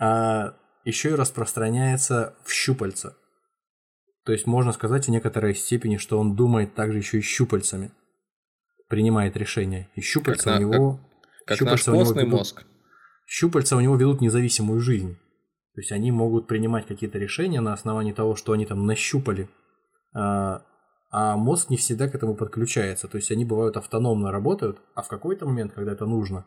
а еще и распространяется в щупальца. То есть можно сказать в некоторой степени, что он думает также еще и щупальцами, принимает решения. И щупальца Как у на- него... как наш щупальца у него ведут- мозг. Щупальца у него ведут независимую жизнь. То есть они могут принимать какие-то решения на основании того, что они там нащупали. А, а мозг не всегда к этому подключается. То есть они бывают автономно работают, а в какой-то момент, когда это нужно,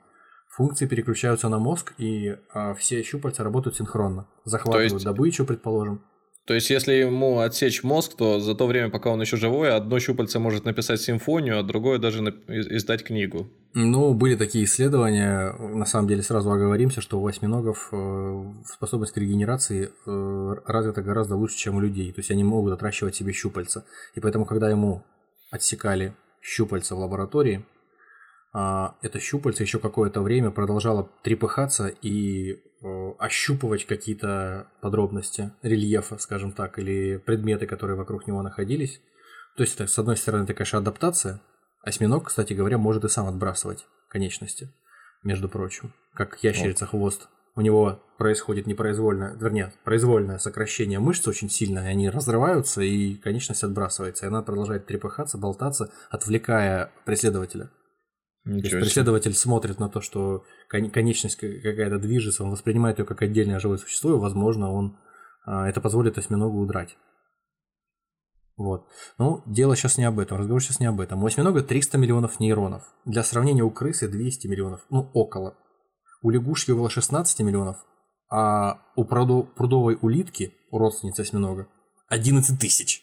функции переключаются на мозг, и а, все щупальца работают синхронно. Захватывают есть- добычу, предположим. То есть, если ему отсечь мозг, то за то время, пока он еще живой, одно щупальце может написать симфонию, а другое даже издать книгу. Ну, были такие исследования, на самом деле сразу оговоримся, что у осьминогов э, способность к регенерации э, развита гораздо лучше, чем у людей. То есть они могут отращивать себе щупальца. И поэтому, когда ему отсекали щупальца в лаборатории, а, это щупальце еще какое-то время продолжало трепыхаться и ощупывать какие-то подробности рельефа, скажем так, или предметы, которые вокруг него находились. То есть, это, с одной стороны, это, конечно, адаптация. Осьминог, кстати говоря, может и сам отбрасывать конечности, между прочим, как ящерица хвост. У него происходит непроизвольное, вернее, произвольное сокращение мышц очень сильно, и они разрываются, и конечность отбрасывается, и она продолжает трепыхаться, болтаться, отвлекая преследователя. То есть Ничего преследователь смотрит на то, что кон- конечность ка- какая-то движется, он воспринимает ее как отдельное живое существо, и, возможно, он а, это позволит осьминогу удрать. Вот. Ну, дело сейчас не об этом, разговор сейчас не об этом. У осьминога 300 миллионов нейронов. Для сравнения, у крысы 200 миллионов, ну, около. У лягушки около 16 миллионов, а у прудо- прудовой улитки, у родственницы осьминога, 11 тысяч.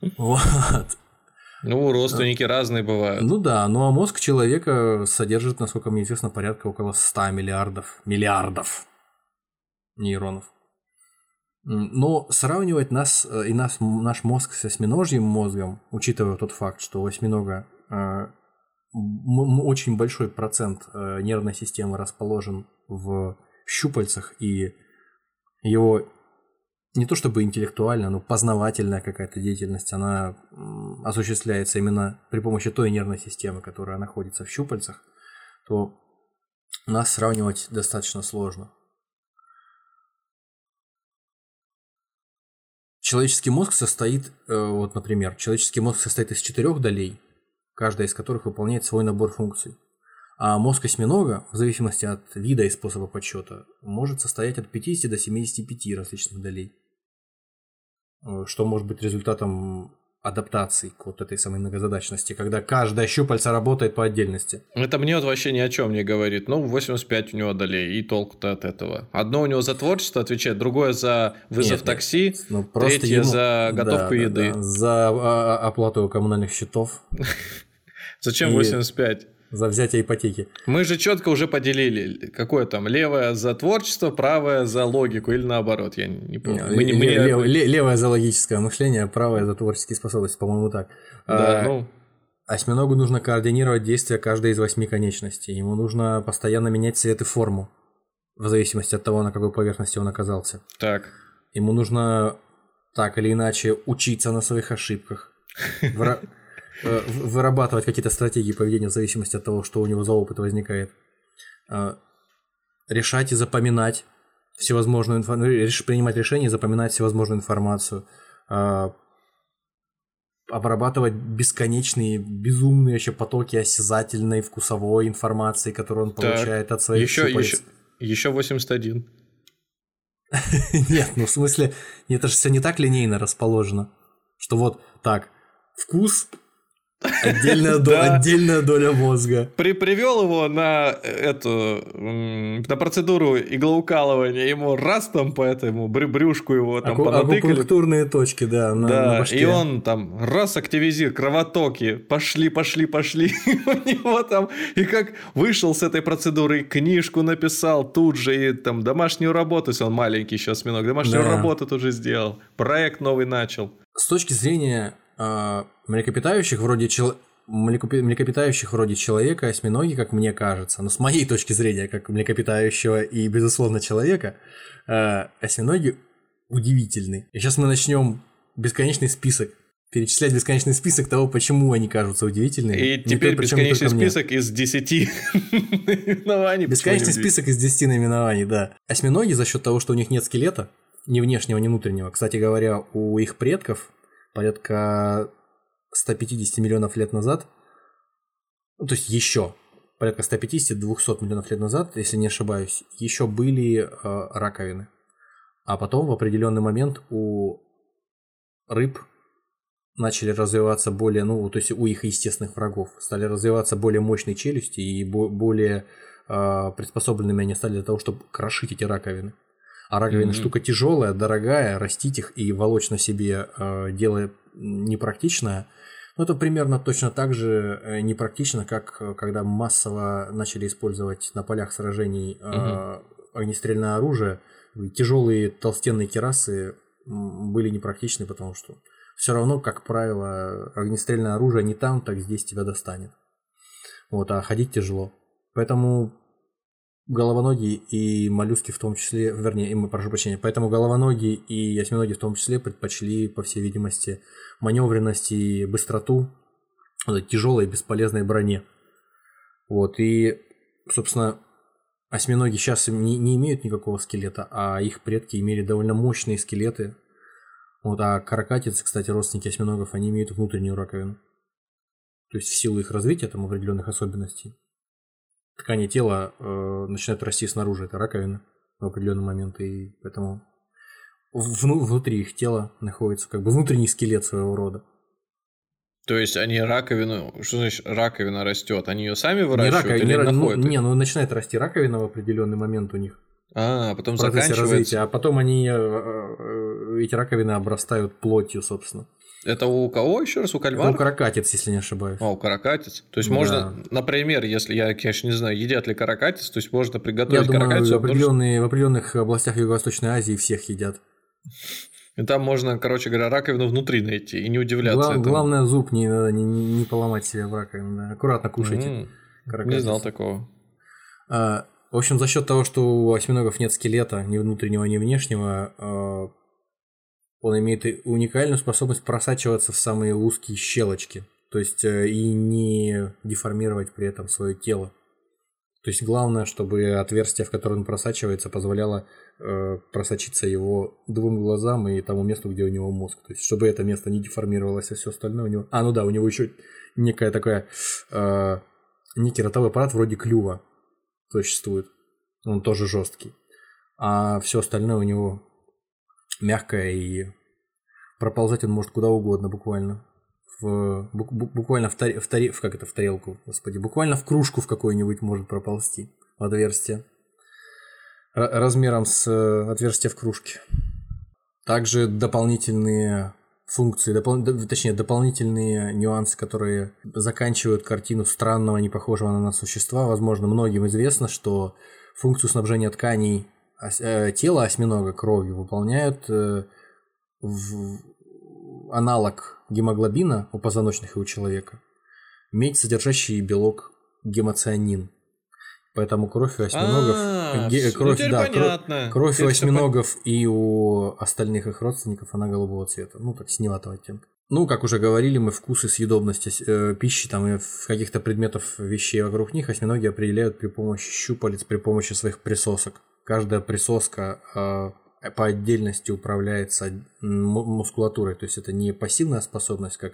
Вот. Ну, родственники разные бывают. Ну да, ну а мозг человека содержит, насколько мне известно, порядка около 100 миллиардов, миллиардов нейронов. Но сравнивать нас э, и нас, наш мозг с осьминожьим мозгом, учитывая тот факт, что у осьминога э, очень большой процент э, нервной системы расположен в щупальцах, и его не то чтобы интеллектуальная, но познавательная какая-то деятельность, она осуществляется именно при помощи той нервной системы, которая находится в щупальцах, то нас сравнивать достаточно сложно. Человеческий мозг состоит, э, вот, например, человеческий мозг состоит из четырех долей, каждая из которых выполняет свой набор функций. А мозг осьминога, в зависимости от вида и способа подсчета, может состоять от 50 до 75 различных долей. Э, Что может быть результатом адаптации к вот этой самой многозадачности, когда каждая щупальца работает по отдельности. Это мне вот вообще ни о чем не говорит. Ну, 85 у него долей, и толку-то от этого. Одно у него за творчество отвечает, другое за вызов Нет, нет. такси, Ну, просто третье ему- за готовку Да, да, еды. да. За а, а, оплату коммунальных счетов, Зачем И- 85? За взятие ипотеки. Мы же четко уже поделили, какое там левое за творчество, правое за логику или наоборот, я не помню. Мы не- мы не- лев- ле- левое за логическое мышление, правое за творческие способности, по-моему, так. Да, А, ну, Осьминогу нужно координировать действия каждой из восьми конечностей. Ему нужно постоянно менять цвет и форму, в зависимости от того, на какой поверхности он оказался. так. Ему нужно так или иначе учиться на своих ошибках, вырабатывать какие-то стратегии поведения в зависимости от того, что у него за опыт возникает, А, решать и запоминать всевозможную информацию, принимать решения и запоминать всевозможную информацию, а, обрабатывать бесконечные, безумные вообще потоки осязательной, вкусовой информации, которую он Так, получает от своих Еще, щупалец. еще, еще 81. Нет, ну в смысле, это же все не так линейно расположено. Что вот так, вкус Отдельная, доля, отдельная доля мозга. При, привел его на эту на процедуру иглоукалывания, ему раз там по этому брюшку его там Аку, понатыкали. Акупунктурные точки, да. На, да, на и он там раз активизирует кровотоки, пошли, пошли, пошли. у него там, и как вышел с этой процедуры, книжку написал тут же, и там домашнюю работу, если он маленький еще осьминог, домашнюю да. работу тут же сделал, проект новый начал. С точки зрения э, млекопитающих вроде чел... млекопитающих вроде человека, осьминоги, как мне кажется, но с моей точки зрения, как млекопитающего и, безусловно, человека, э, осьминоги удивительны. И сейчас мы начнем бесконечный список перечислять бесконечный список того, почему они кажутся удивительными. И теперь то, бесконечный список из 10 наименований. Бесконечный список из 10 наименований, да. Осьминоги за счет того, что у них нет скелета, ни внешнего, ни внутреннего. Кстати говоря, у их предков порядка 150 миллионов лет назад, ну, то есть еще порядка 150-200 миллионов лет назад, если не ошибаюсь, еще были э, раковины. А потом в определенный момент у рыб начали развиваться более, ну, то есть у их естественных врагов, стали развиваться более мощные челюсти и более э, приспособленными они стали для того, чтобы крошить эти раковины. А раковина mm-hmm. штука тяжелая, дорогая, растить их и волочь на себе э, дело непрактичное. Но это примерно точно так же э, непрактично, как э, когда массово начали использовать на полях сражений mm-hmm. огнестрельное оружие. Тяжелые толстенные керасы были непрактичны, потому что все равно, как правило, огнестрельное оружие не там, так здесь тебя достанет. Вот, а ходить тяжело. Поэтому головоногие и моллюски в том числе, вернее, прошу прощения, поэтому головоногие и осьминоги в том числе предпочли, по всей видимости, маневренность и быстроту вот, тяжелой и бесполезной броне. Вот, и, собственно, осьминоги сейчас не, не имеют никакого скелета, а их предки имели довольно мощные скелеты. Вот, а каракатицы, кстати, родственники осьминогов, они имеют внутреннюю раковину. То есть в силу их развития, там определенных особенностей ткани тела э, начинают расти снаружи, это раковина в определенный момент, и поэтому внутри их тела находится как бы внутренний скелет своего рода. То есть они раковину, что значит раковина растет? Они ее сами выращивают не раковина, или не, находят? Ну, не, ну начинает расти раковина в определенный момент у них. А, потом заканчивается. Развития, а потом они, э, э, эти раковины обрастают плотью, собственно. Это у кого еще раз? У кальмара? у каракатиц, если не ошибаюсь. А, у каракатиц. То есть да. можно, например, если я, конечно, не знаю, едят ли каракатиц, то есть можно приготовить я думаю, каракатицу. В, определенные, в определенных областях Юго-Восточной Азии всех едят. И там можно, короче говоря, раковину внутри найти и не удивляться Глав, этому. Главное, зуб не, не, не поломать себе в раковину. Аккуратно кушайте. Mm, не знал такого. А, в общем, за счет того, что у осьминогов нет скелета, ни внутреннего, ни внешнего, а, он имеет уникальную способность просачиваться в самые узкие щелочки, то есть э, и не деформировать при этом свое тело. То есть главное, чтобы отверстие, в которое он просачивается, позволяло э, просочиться его двум глазам и тому месту, где у него мозг. То есть чтобы это место не деформировалось, а все остальное у него. А, ну да, у него еще некая такая э, некий ротовой аппарат вроде клюва существует. Он тоже жесткий. А все остальное у него мягкое и проползать он может куда угодно буквально. В, буквально в, таре, в, таре, в, как это, в тарелку, господи, буквально в кружку в какой-нибудь может проползти в отверстие. Размером с э, отверстия в кружке. Также дополнительные функции, допол... точнее, дополнительные нюансы, которые заканчивают картину странного, не похожего на нас существа. Возможно, многим известно, что функцию снабжения тканей Э, тело осьминога кровью выполняют э, в аналог гемоглобина у позвоночных и у человека, медь, содержащий белок гемоцианин. Поэтому кровь у осьминогов, а, ге, кровь, ну, да, кровь, кровь у осьминогов и у остальных их родственников она голубого цвета, ну так синеватого оттенка. Ну, как уже говорили, мы вкусы съедобности э, пищи там и каких-то предметов вещей вокруг них осьминоги определяют при помощи щупалец, при помощи своих присосок каждая присоска э, по отдельности управляется мускулатурой. То есть это не пассивная способность, как,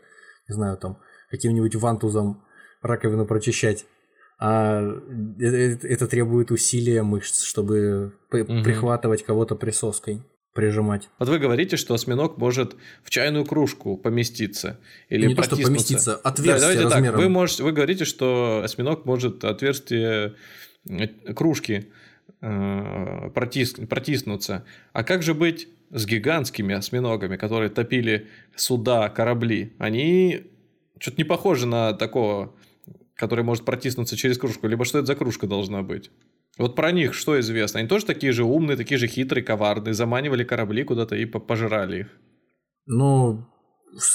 не знаю, там каким-нибудь вантузом раковину прочищать, а это, это требует усилия мышц, чтобы угу. прихватывать кого-то присоской. прижимать. Вот вы говорите, что осьминог может в чайную кружку поместиться или Не то, что поместиться, отверстие да, давайте размером. так, вы, можете, вы говорите, что осьминог может отверстие э, кружки э, протис, протиснуться. А как же быть с гигантскими осьминогами, которые топили суда, корабли? Они что-то не похожи на такого, который может протиснуться через кружку. Либо что это за кружка должна быть? Вот про них что известно? Они тоже такие же умные, такие же хитрые, коварные, заманивали корабли куда-то и пожирали их. Ну,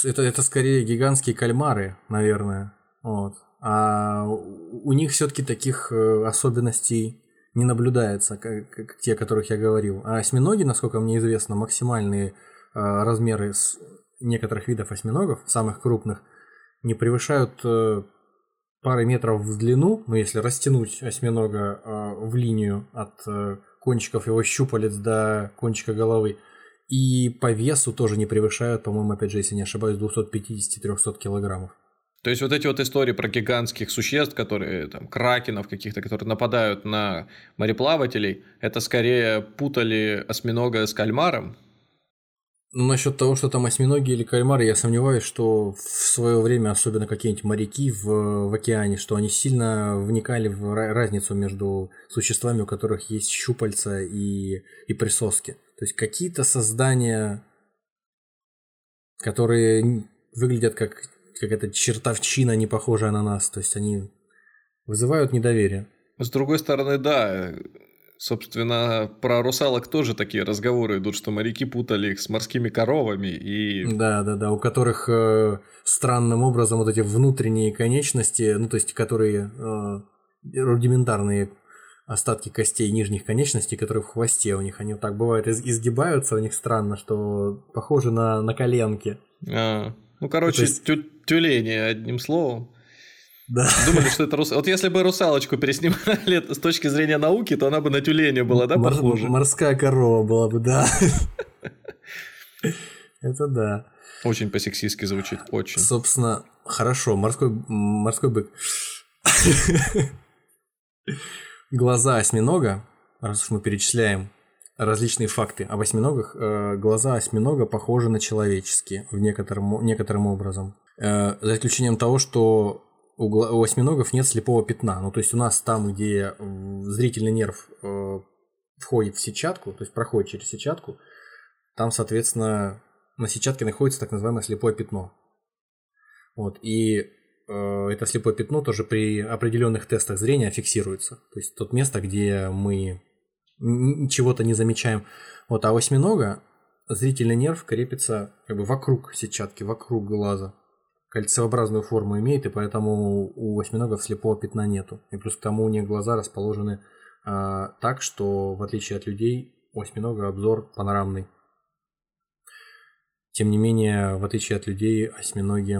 это, это скорее гигантские кальмары, наверное. Вот. А у них все-таки таких э, особенностей не наблюдается, как, как те, о которых я говорил. А осьминоги, насколько мне известно, максимальные э, размеры некоторых видов осьминогов, самых крупных, не превышают э, пары метров в длину, но если растянуть осьминога э, в линию от э, кончиков его щупалец до кончика головы, и по весу тоже не превышают, по-моему, опять же, если не ошибаюсь, 250-300 килограммов. То есть вот эти вот истории про гигантских существ, которые там кракенов каких-то, которые нападают на мореплавателей, это скорее путали осьминога с кальмаром? Ну, насчет того, что там осьминоги или кальмары, я сомневаюсь, что в свое время, особенно какие-нибудь моряки в, в океане, что они сильно вникали в разницу между существами, у которых есть щупальца и, и присоски. То есть какие-то создания, которые выглядят как какая-то чертовщина, не похожая на нас. То есть они вызывают недоверие. С другой стороны, да, Собственно, про русалок тоже такие разговоры идут, что моряки путали их с морскими коровами и... Да, да, да, у которых э, странным образом вот эти внутренние конечности, ну, то есть, которые э, рудиментарные остатки костей нижних конечностей, которые в хвосте у них, они вот так бывают изгибаются у них странно, что похожи на, на коленки. А, ну, короче, есть... тю тюлени, одним словом. Да. Думали, что это рус... Вот если бы русалочку переснимали с точки зрения науки, то она бы на тюленя была, да, Мор... похожа? Морская корова была бы, да. Это да. Очень по-сексистски звучит, очень. Собственно, хорошо, морской, морской бык. Глаза осьминога, раз уж мы перечисляем различные факты об осьминогах, э, глаза осьминога похожи на человеческие в некотором, некоторым образом. Э, за исключением того, что у осьминогов нет слепого пятна. Ну, то есть у нас там, где зрительный нерв э, входит в сетчатку, то есть проходит через сетчатку, там, соответственно, на сетчатке находится так называемое слепое пятно. Вот, и это слепое пятно тоже при определенных тестах зрения фиксируется. То есть тот место, где мы чего-то не замечаем. Вот, а осьминога зрительный нерв крепится как бы вокруг сетчатки, вокруг глаза кольцеобразную форму имеет, и поэтому у осьминогов слепого пятна нету. И плюс к тому у них глаза расположены э, так, что в отличие от людей у осьминога обзор панорамный. Тем не менее, в отличие от людей, осьминоги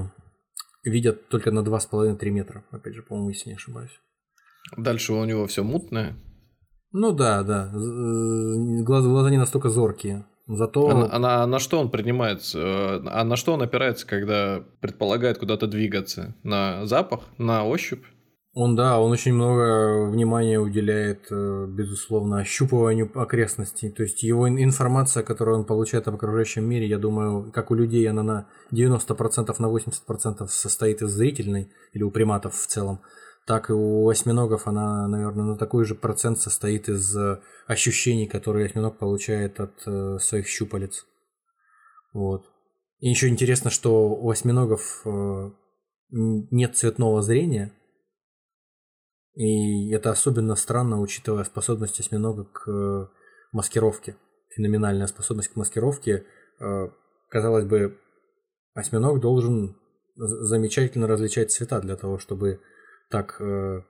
видят только на 2,5-3 метра. Опять же, по-моему, если не ошибаюсь. Дальше у него все мутное. Ну да, да. Глаза, глаза не настолько зоркие. Зато... А, а, на, а на что он принимается? А на что он опирается, когда предполагает куда-то двигаться? На запах? На ощупь? Он, да, он очень много внимания уделяет, э, безусловно, ощупыванию окрестностей. То есть его информация, которую он получает об окружающем мире, я думаю, как у людей, она на 90% на 80% состоит из зрительной, или у приматов в целом так и у осьминогов она, наверное, на такой же процент состоит из э, ощущений, которые осьминог получает от э, своих щупалец. Вот. И еще интересно, что у осьминогов э, нет цветного зрения. И это особенно странно, учитывая способность осьминога к маскировке. Феноменальная способность к маскировке. Казалось бы, осьминог должен замечательно различать цвета для того, чтобы так э,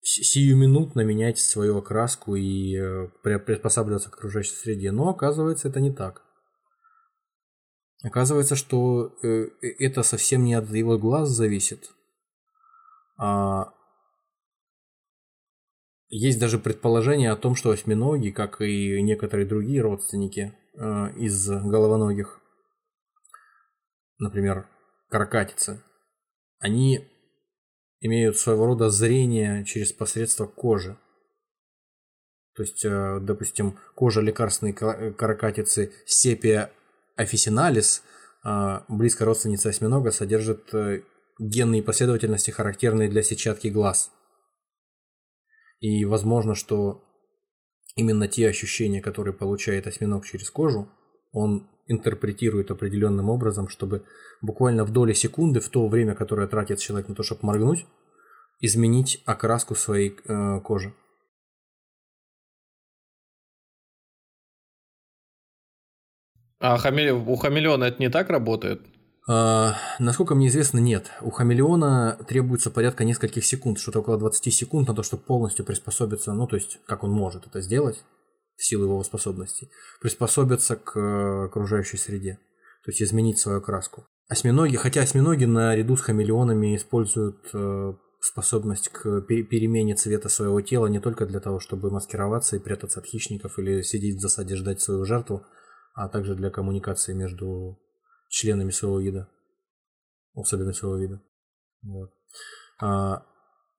сиюминутно менять свою окраску и э, приспосабливаться к окружающей среде. Но оказывается, это не так. Оказывается, что э, э, это совсем не от его глаз зависит, а есть даже предположение о том, что осьминоги, как и некоторые другие родственники э, из головоногих, например, каракатицы, они имеют своего рода зрение через посредство кожи. То есть, э, допустим, кожа лекарственной каракатицы сепия officinalis, близкая родственница осьминога, содержит генные последовательности, характерные для сетчатки глаз. И возможно, что именно те ощущения, которые получает осьминог через кожу, он интерпретирует определенным образом, чтобы буквально в доли секунды, в то время, которое тратит человек на то, чтобы моргнуть, изменить окраску своей э, кожи. А хамеле... у хамелеона это не так работает? А, насколько мне известно, нет. У хамелеона требуется порядка нескольких секунд, что-то около 20 секунд на то, чтобы полностью приспособиться, ну, то есть, как он может это сделать, в силу его способностей, приспособиться к э, окружающей среде, то есть изменить свою краску. Осьминоги, хотя осьминоги наряду с хамелеонами используют э, способность к перемене цвета своего тела не только для того, чтобы маскироваться и прятаться от хищников или сидеть в засаде ждать свою жертву, а также для коммуникации между членами своего вида, особенно своего вида. Вот. А,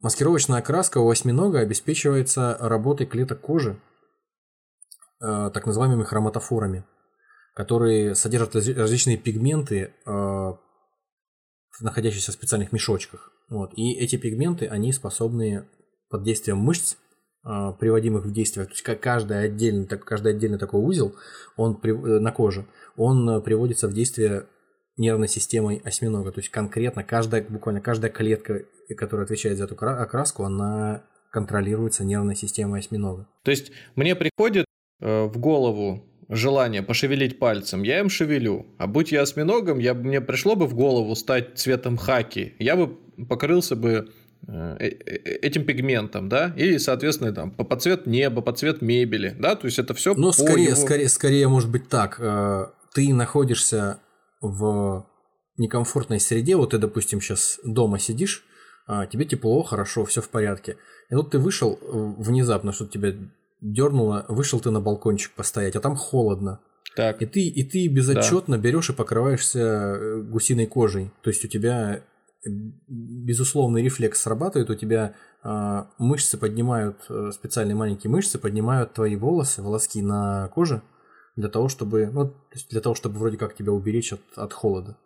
маскировочная окраска у осьминога обеспечивается работой клеток кожи, так называемыми хроматофорами, которые содержат различные пигменты, а, находящиеся в специальных мешочках. Вот. И эти пигменты, они способны под действием мышц а, приводимых в действие, то есть каждый отдельный, каждый отдельный такой узел он э, на коже, он э, приводится в действие нервной системой осьминога. То есть конкретно каждая, буквально каждая клетка, которая отвечает за эту окраску, она контролируется нервной системой осьминога. То есть мне приходит э, в голову желание пошевелить пальцем, я им шевелю. А будь я осьминогом, я, мне пришло бы в голову стать цветом хаки, я бы покрылся бы Э, э, э, этим пигментом, да, и, соответственно, там, по цвет неба, по цвет мебели, да, то есть это все. Но скорее, его... скорее, скорее, может быть так, ты находишься в некомфортной среде, вот ты, допустим, сейчас дома сидишь, а, тебе тепло, хорошо, все в порядке, и вот ты вышел внезапно, что тебя дернуло, вышел ты на балкончик постоять, а там холодно. Так. И ты, и ты безотчетно да. берешь и покрываешься гусиной кожей. То есть у тебя безусловный рефлекс срабатывает, у тебя э, мышцы поднимают, э, специальные маленькие мышцы поднимают твои волосы, волоски на коже для того, чтобы, ну, для того, чтобы вроде как тебя уберечь от, от холода.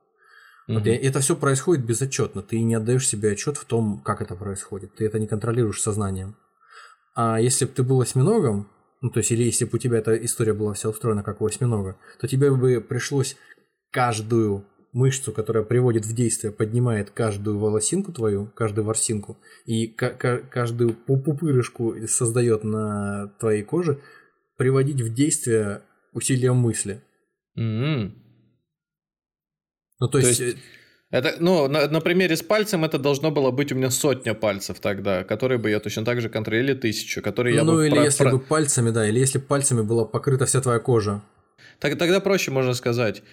Угу. Вот, и это все происходит безотчетно, ты не отдаешь себе отчет в том, как это происходит, ты это не контролируешь сознанием. А если бы ты был осьминогом, ну, то есть, или если бы у тебя эта история была вся устроена как у осьминога, то тебе бы пришлось каждую мышцу, которая приводит в действие, поднимает каждую волосинку твою, каждую ворсинку, и каждую пупырышку создает на твоей коже, приводить в действие усилием мысли. Mm-hmm. Ну, то, то есть... есть... Это, ну, на, на примере с пальцем это должно было быть у меня сотня пальцев тогда, которые бы я точно так же контролировал, или тысячу, которые я ну, бы... Ну, или про... если бы пальцами, да, или если пальцами была покрыта вся твоя кожа. Так, тогда проще можно сказать.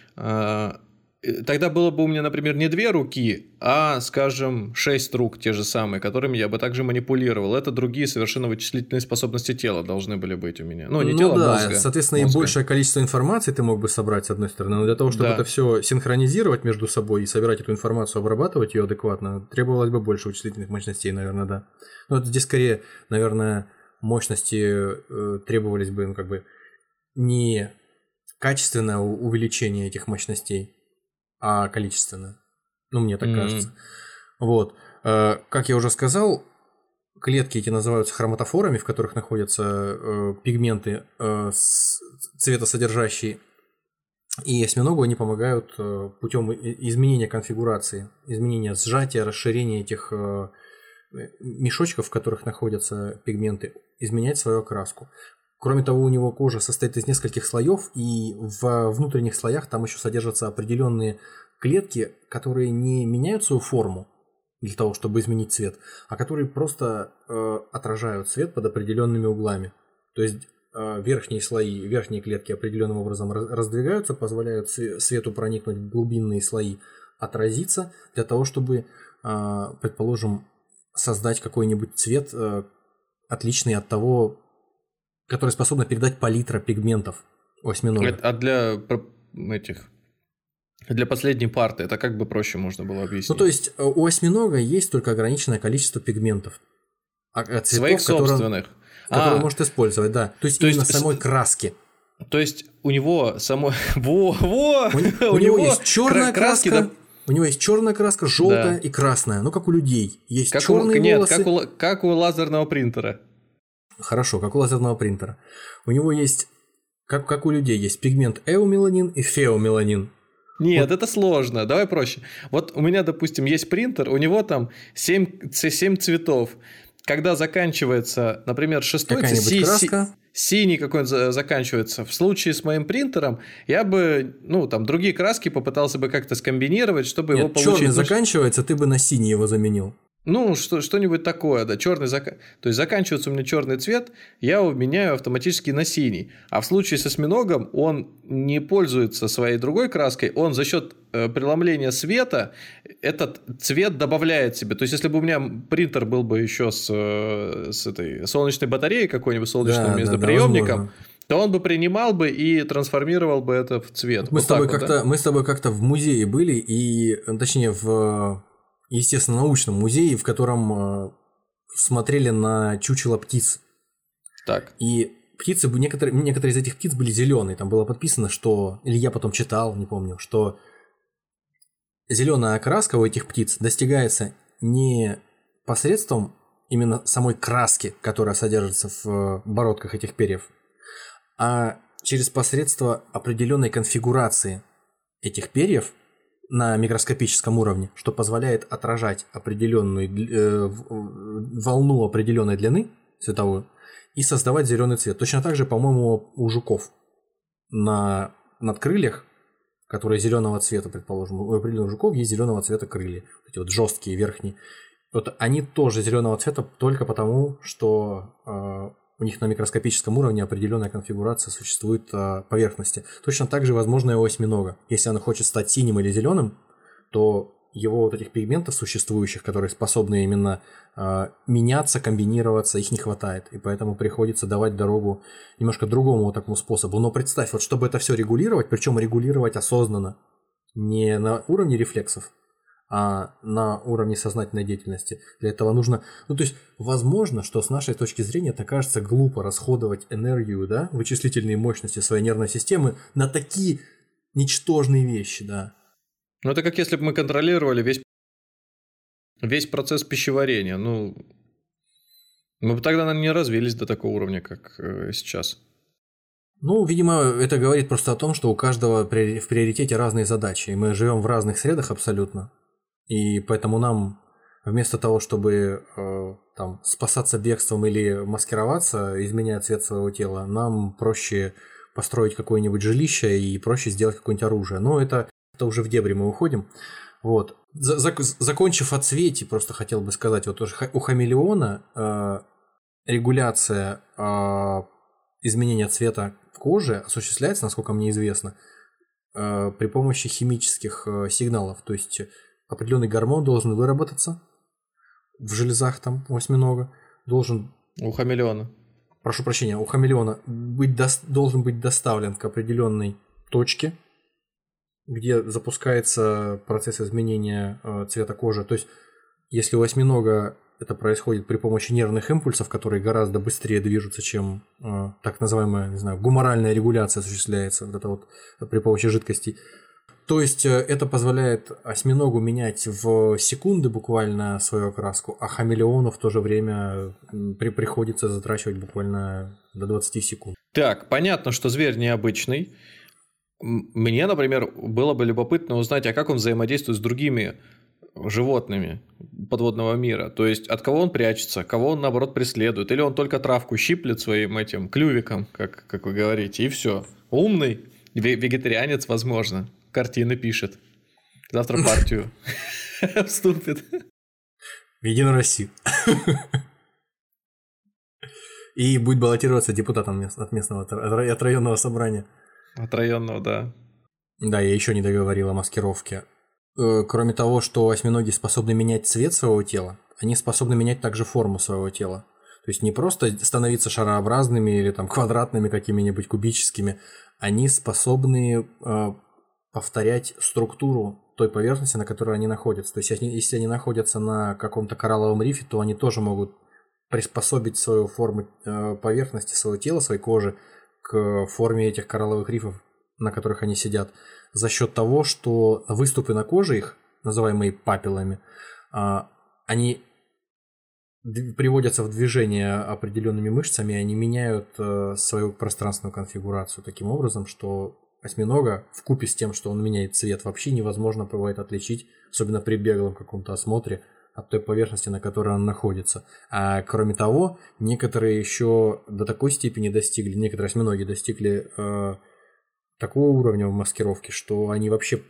А, Э, тогда было бы у меня, например, не две руки, а, скажем, шесть рук те же самые, которыми я бы также манипулировал. Это другие совершенно вычислительные способности тела должны были быть у меня. Ну, не ну, тело, да, мозга. Соответственно, мозга. и большее количество информации ты мог бы собрать, с одной стороны. Но для того, чтобы да. это все синхронизировать между собой и собирать эту информацию, обрабатывать ее адекватно, требовалось бы больше вычислительных мощностей, наверное, да. Но здесь скорее, наверное, мощности э, требовались бы, ну, как бы, не качественное увеличение этих мощностей, а количественно. Ну, мне так mm-hmm. кажется. Вот. Э, как я уже сказал, клетки эти называются хроматофорами, в которых находятся э, пигменты э, цветосодержащие. И осьминогу они помогают путем изменения конфигурации, изменения сжатия, расширения этих мешочков, в которых находятся пигменты, изменять свою окраску. Кроме того, у него кожа состоит из нескольких слоев, и в внутренних слоях там еще содержатся определенные клетки, которые не меняют свою форму для того, чтобы изменить цвет, а которые просто э, отражают цвет под определенными углами. То есть э, верхние слои, верхние клетки определенным образом раздвигаются, позволяют свету проникнуть в глубинные слои, отразиться для того, чтобы, э, предположим, создать какой-нибудь цвет, э, отличный от того, которые способны передать палитра пигментов у осьминога. А для этих для последней парты это как бы проще можно было объяснить. Ну, то есть у осьминога есть только ограниченное количество пигментов. А, цветов, Своих собственных. который а, может использовать, да. То есть то именно есть... самой краски. То есть у него само... Во, во! У, у, него есть черная краска, да... у него есть черная краска, желтая да. и красная. Ну, как у людей. Есть как черные у... Нет, волосы. как у, как у лазерного принтера. Хорошо, как у лазерного принтера. У него есть, как, как у людей, есть пигмент эомеланин и феомеланин. Нет, вот. это сложно. Давай проще. Вот у меня, допустим, есть принтер, у него там 7, 7 цветов. Когда заканчивается, например, шестой Какая-нибудь краска? синий какой-нибудь заканчивается. В случае с моим принтером я бы, ну, там, другие краски попытался бы как-то скомбинировать, чтобы Нет, его получить. черный заканчивается, ты бы на синий его заменил. Ну, что, что-нибудь такое, да, черный зак... То есть заканчивается у меня черный цвет, я его меняю автоматически на синий. А в случае с осьминогом он не пользуется своей другой краской, он за счет э, преломления света этот цвет добавляет себе. То есть, если бы у меня принтер был бы еще с, э, с этой солнечной батареей какой-нибудь, солнечным да, междуприемником, да, то он бы принимал бы и трансформировал бы это в цвет. Мы, вот с, тобой как-то, да? мы с тобой как-то в музее были, и, точнее, в естественно, научном музее, в котором э, смотрели на чучело птиц. Так. И птицы, некоторые, некоторые из этих птиц были зеленые. Там было подписано, что, или я потом читал, не помню, что зеленая окраска у этих птиц достигается не посредством именно самой краски, которая содержится в э, бородках этих перьев, а через посредство определенной конфигурации этих перьев – на микроскопическом уровне, что позволяет отражать определенную э, волну определенной длины цветовую и создавать зеленый цвет. Точно так же, по-моему, у жуков на надкрыльях, которые зеленого цвета, предположим, у определенных жуков есть зеленого цвета крылья, эти вот жесткие верхние. Вот они тоже зеленого цвета только потому, что э, у них на микроскопическом уровне определенная конфигурация существует э, поверхности. Точно так же возможно и у осьминога. Если она хочет стать синим или зеленым, то его вот этих пигментов существующих, которые способны именно э, меняться, комбинироваться, их не хватает. И поэтому приходится давать дорогу немножко другому вот такому способу. Но представь, вот чтобы это все регулировать, причем регулировать осознанно, не на уровне рефлексов, а на уровне сознательной деятельности. Для этого нужно... Ну, то есть, возможно, что с нашей точки зрения это кажется глупо расходовать энергию, да, вычислительные мощности своей нервной системы на такие ничтожные вещи, да. Ну, это как если бы мы контролировали весь, весь процесс пищеварения. Ну, мы бы тогда, наверное, не развились до такого уровня, как э, сейчас. Ну, видимо, это говорит просто о том, что у каждого в приоритете разные задачи, и мы живем в разных средах абсолютно. И поэтому нам вместо того, чтобы э, там спасаться бегством или маскироваться, изменяя цвет своего тела, нам проще построить какое-нибудь жилище и проще сделать какое-нибудь оружие. Но это, это уже в дебри мы уходим. Вот. Зак закончив о цвете, просто хотел бы сказать, вот у хамелеона э, регуляция э, изменения цвета кожи осуществляется, насколько мне известно, э, при помощи химических э, сигналов. То есть определенный гормон должен выработаться в железах там у осьминога, должен... У хамелеона. Прошу прощения, у хамелеона быть до... должен быть доставлен к определенной точке, где запускается процесс изменения э, цвета кожи. То есть, если у осьминога это происходит при помощи нервных импульсов, которые гораздо быстрее движутся, чем э, так называемая, не знаю, гуморальная регуляция осуществляется, вот это вот при помощи жидкостей, то есть э, это позволяет осьминогу менять в секунды буквально свою окраску, а хамелеону в то же время при приходится затрачивать буквально до 20 секунд. Так, понятно, что зверь необычный. Мне, например, было бы любопытно узнать, а как он взаимодействует с другими животными подводного мира. То есть от кого он прячется, кого он наоборот преследует, или он только травку щиплет своим этим клювиком, как, как вы говорите, и все. Умный вегетарианец, возможно картины пишет. Завтра партию вступит. В Единую Россию. И будет баллотироваться депутатом от местного, от районного собрания. От районного, да. Да, я еще не договорил о маскировке. Э, кроме того, что осьминоги способны менять цвет своего тела, они способны менять также форму своего тела. То есть не просто становиться шарообразными или там квадратными какими-нибудь кубическими, они способны э, повторять структуру той поверхности, на которой они находятся. То есть, если они находятся на каком-то коралловом рифе, то они тоже могут приспособить свою форму э, поверхности своего тела, своей кожи к форме этих коралловых рифов, на которых они сидят, за счет того, что выступы на коже их, называемые папиллами, а, они приводятся в движение определенными мышцами, и они меняют э, свою пространственную конфигурацию таким образом, что осьминога в купе с тем, что он меняет цвет, вообще невозможно бывает отличить, особенно при беглом каком-то осмотре, от той поверхности, на которой он находится. А кроме того, некоторые еще до такой степени достигли, некоторые осьминоги достигли э, такого уровня маскировки, что они вообще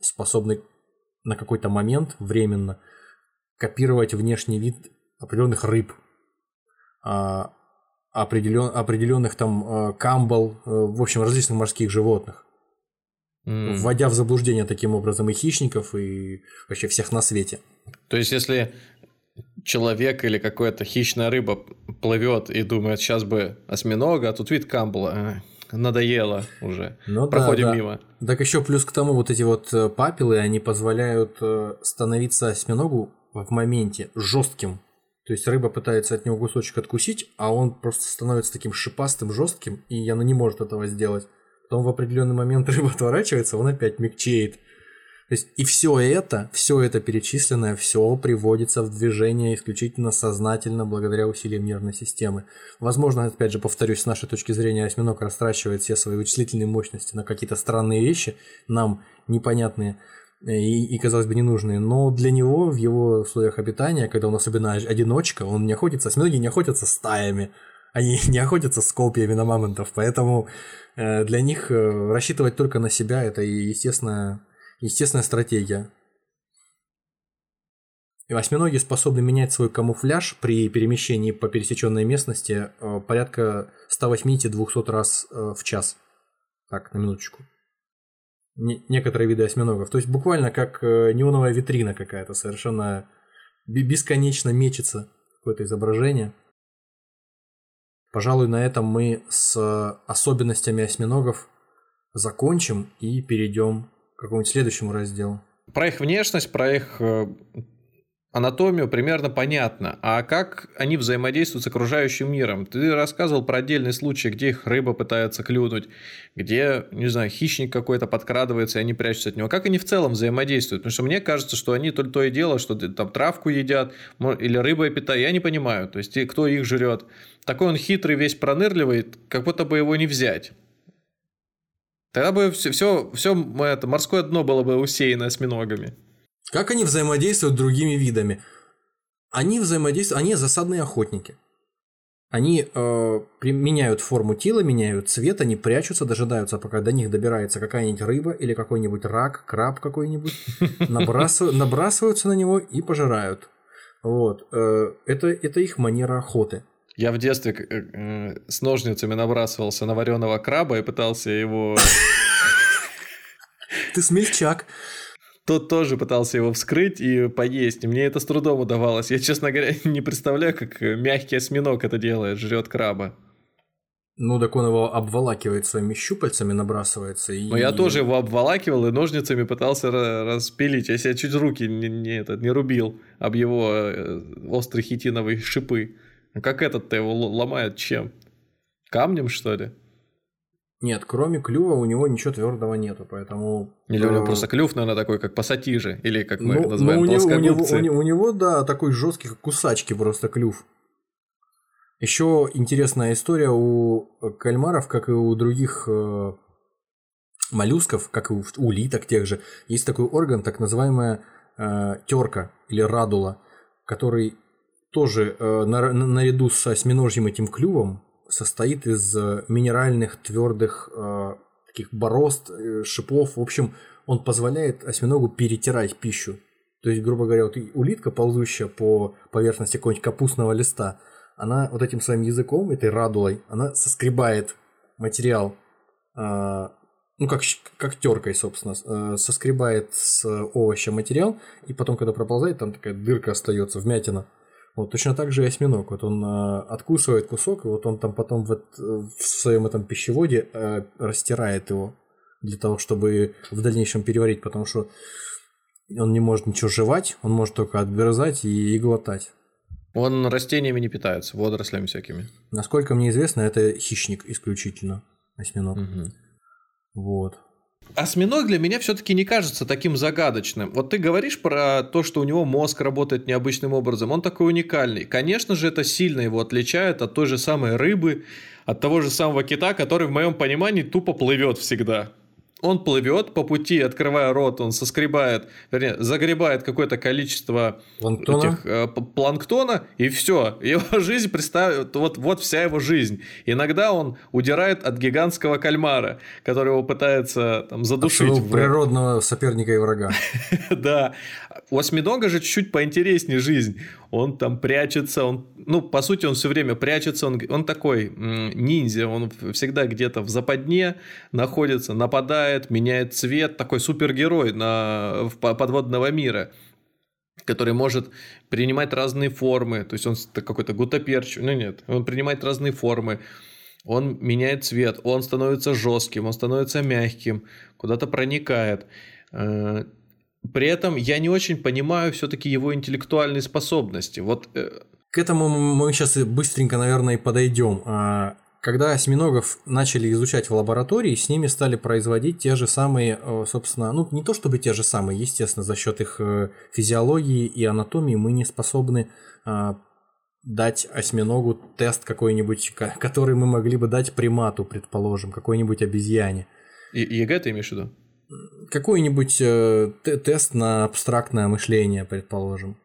способны на какой-то момент временно копировать внешний вид определенных рыб, э, определен, определенных там э, камбал, э, в общем, различных морских животных. Mm. Вводя в заблуждение таким образом и хищников, и вообще всех на свете. То есть, если человек или какая-то хищная рыба плывет и думает, сейчас бы осьминога, а тут вид камбала, надоело уже. Ну, Проходим да, да. мимо. Так еще плюс к тому, вот эти вот э, папилы, они позволяют э, становиться осьминогу в моменте жестким. То есть рыба пытается от него кусочек откусить, а он просто становится таким шипастым, жестким, и она не может этого сделать. Потом в определенный момент рыба отворачивается, он опять мягчеет. То есть и все это, все это перечисленное, все приводится в движение исключительно сознательно благодаря усилиям нервной системы. Возможно, опять же, повторюсь, с нашей точки зрения осьминог растрачивает все свои вычислительные мощности на какие-то странные вещи, нам непонятные и, и, казалось бы, ненужные, но для него в его условиях обитания, когда он особенно одиночка, он не охотится, осьминоги не охотятся стаями, они не охотятся с копьями на мамонтов, поэтому э, для них э, рассчитывать только на себя – это естественная, естественная стратегия. И осьминоги способны менять свой камуфляж при перемещении по пересеченной местности э, порядка 180-200 раз в час. Так, на минуточку некоторые виды осьминогов. То есть буквально как э, неоновая витрина какая-то, совершенно бесконечно мечется какое-то изображение. Пожалуй, на этом мы с особенностями осьминогов закончим и перейдем к какому-нибудь следующему разделу. Про их внешность, про их э, анатомию примерно понятно. А как они взаимодействуют с окружающим миром? Ты рассказывал про отдельные случаи, где их рыба пытается клюнуть, где, не знаю, хищник какой-то подкрадывается, и они прячутся от него. Как они в целом взаимодействуют? Потому что мне кажется, что они то, то и дело, что там травку едят или рыбой питают. Я не понимаю. То есть, кто их жрет. Такой он хитрый, весь пронырливый, как будто бы его не взять. Тогда бы все, все, все это морское дно было бы усеяно осьминогами. Как они взаимодействуют с другими видами? Они взаимодействуют, они засадные охотники. Они э, меняют форму тела, меняют цвет, они прячутся, дожидаются, пока до них добирается какая-нибудь рыба или какой-нибудь рак, краб какой-нибудь, набрасывают, набрасываются на него и пожирают. Вот. Э, это, это их манера охоты. Я в детстве э, э, с ножницами набрасывался на вареного краба и пытался его... Ты смельчак тот тоже пытался его вскрыть и поесть. И мне это с трудом удавалось. Я, честно говоря, не представляю, как мягкий осьминог это делает, жрет краба. Ну, так он его обволакивает своими щупальцами, набрасывается. И... Но я тоже его обволакивал и ножницами пытался распилить. Я себе чуть руки не, не, этот, не рубил об его э, острые хитиновые шипы. Ну, как этот-то его ломает чем? Камнем, что ли? Нет, кроме клюва у него ничего твердого нету, поэтому... Или у него э, просто клюв, наверное, такой, как пассатижи, или как мы ну, называем, ну, у него, у, него, у, него, у него, да, такой жесткий, как кусачки просто клюв. Еще интересная история у кальмаров, как и у других э, моллюсков, как и у улиток тех же, есть такой орган, так называемая э, терка или радула, который тоже э, на, наряду с осьминожьим этим клювом состоит из э, минеральных твердых э, таких борозд, э, шипов. В общем, он позволяет осьминогу перетирать пищу. То есть, грубо говоря, вот улитка, ползущая по поверхности какого-нибудь капустного листа, она вот этим своим языком, этой радулой, она соскребает материал, ну, как, как теркой, собственно, соскребает с овоща материал, и потом, когда проползает, там такая дырка остается, вмятина. Вот точно так же и осьминог. Вот он э, откусывает кусок, и вот он там потом в, в своем этом пищеводе э, растирает его для того, чтобы в дальнейшем переварить, потому что он не может ничего жевать, он может только отгрызать и, и глотать. Он растениями не питается, водорослями всякими. Насколько мне известно, это хищник исключительно, осьминог. Угу. Вот. Осьминог для меня все-таки не кажется таким загадочным. Вот ты говоришь про то, что у него мозг работает необычным образом. Он такой уникальный. Конечно же, это сильно его отличает от той же самой рыбы, от того же самого кита, который в моем понимании тупо плывет всегда он плывет по пути, открывая рот, он соскребает, вернее, загребает какое-то количество планктона, этих, э, планктона и все. Его жизнь представит, вот, вот вся его жизнь. Иногда он удирает от гигантского кальмара, который его пытается там, задушить. От природного соперника и врага. Да. У осьминога же чуть-чуть поинтереснее жизнь. Он там прячется, он, ну, по сути, он все время прячется, он, он такой ниндзя, он всегда где-то в западне находится, нападает, меняет цвет, такой супергерой на, подводного мира который может принимать разные формы, то есть он какой-то гутоперч, ну нет, он принимает разные формы, он меняет цвет, он становится жестким, он становится мягким, куда-то проникает. При этом я не очень понимаю все-таки его интеллектуальные способности. Вот э, к этому мы сейчас быстренько, наверное, и подойдем. А, когда осьминогов начали изучать в лаборатории, с ними стали производить те же самые, э, собственно, ну не то чтобы те же самые, естественно, за счет их э, физиологии и анатомии мы не способны а, дать осьминогу тест какой-нибудь, который мы могли бы дать примату, предположим, какой-нибудь обезьяне. И ЕГЭ ты имеешь в виду? Какой-нибудь э, тест на абстрактное мышление, предположим.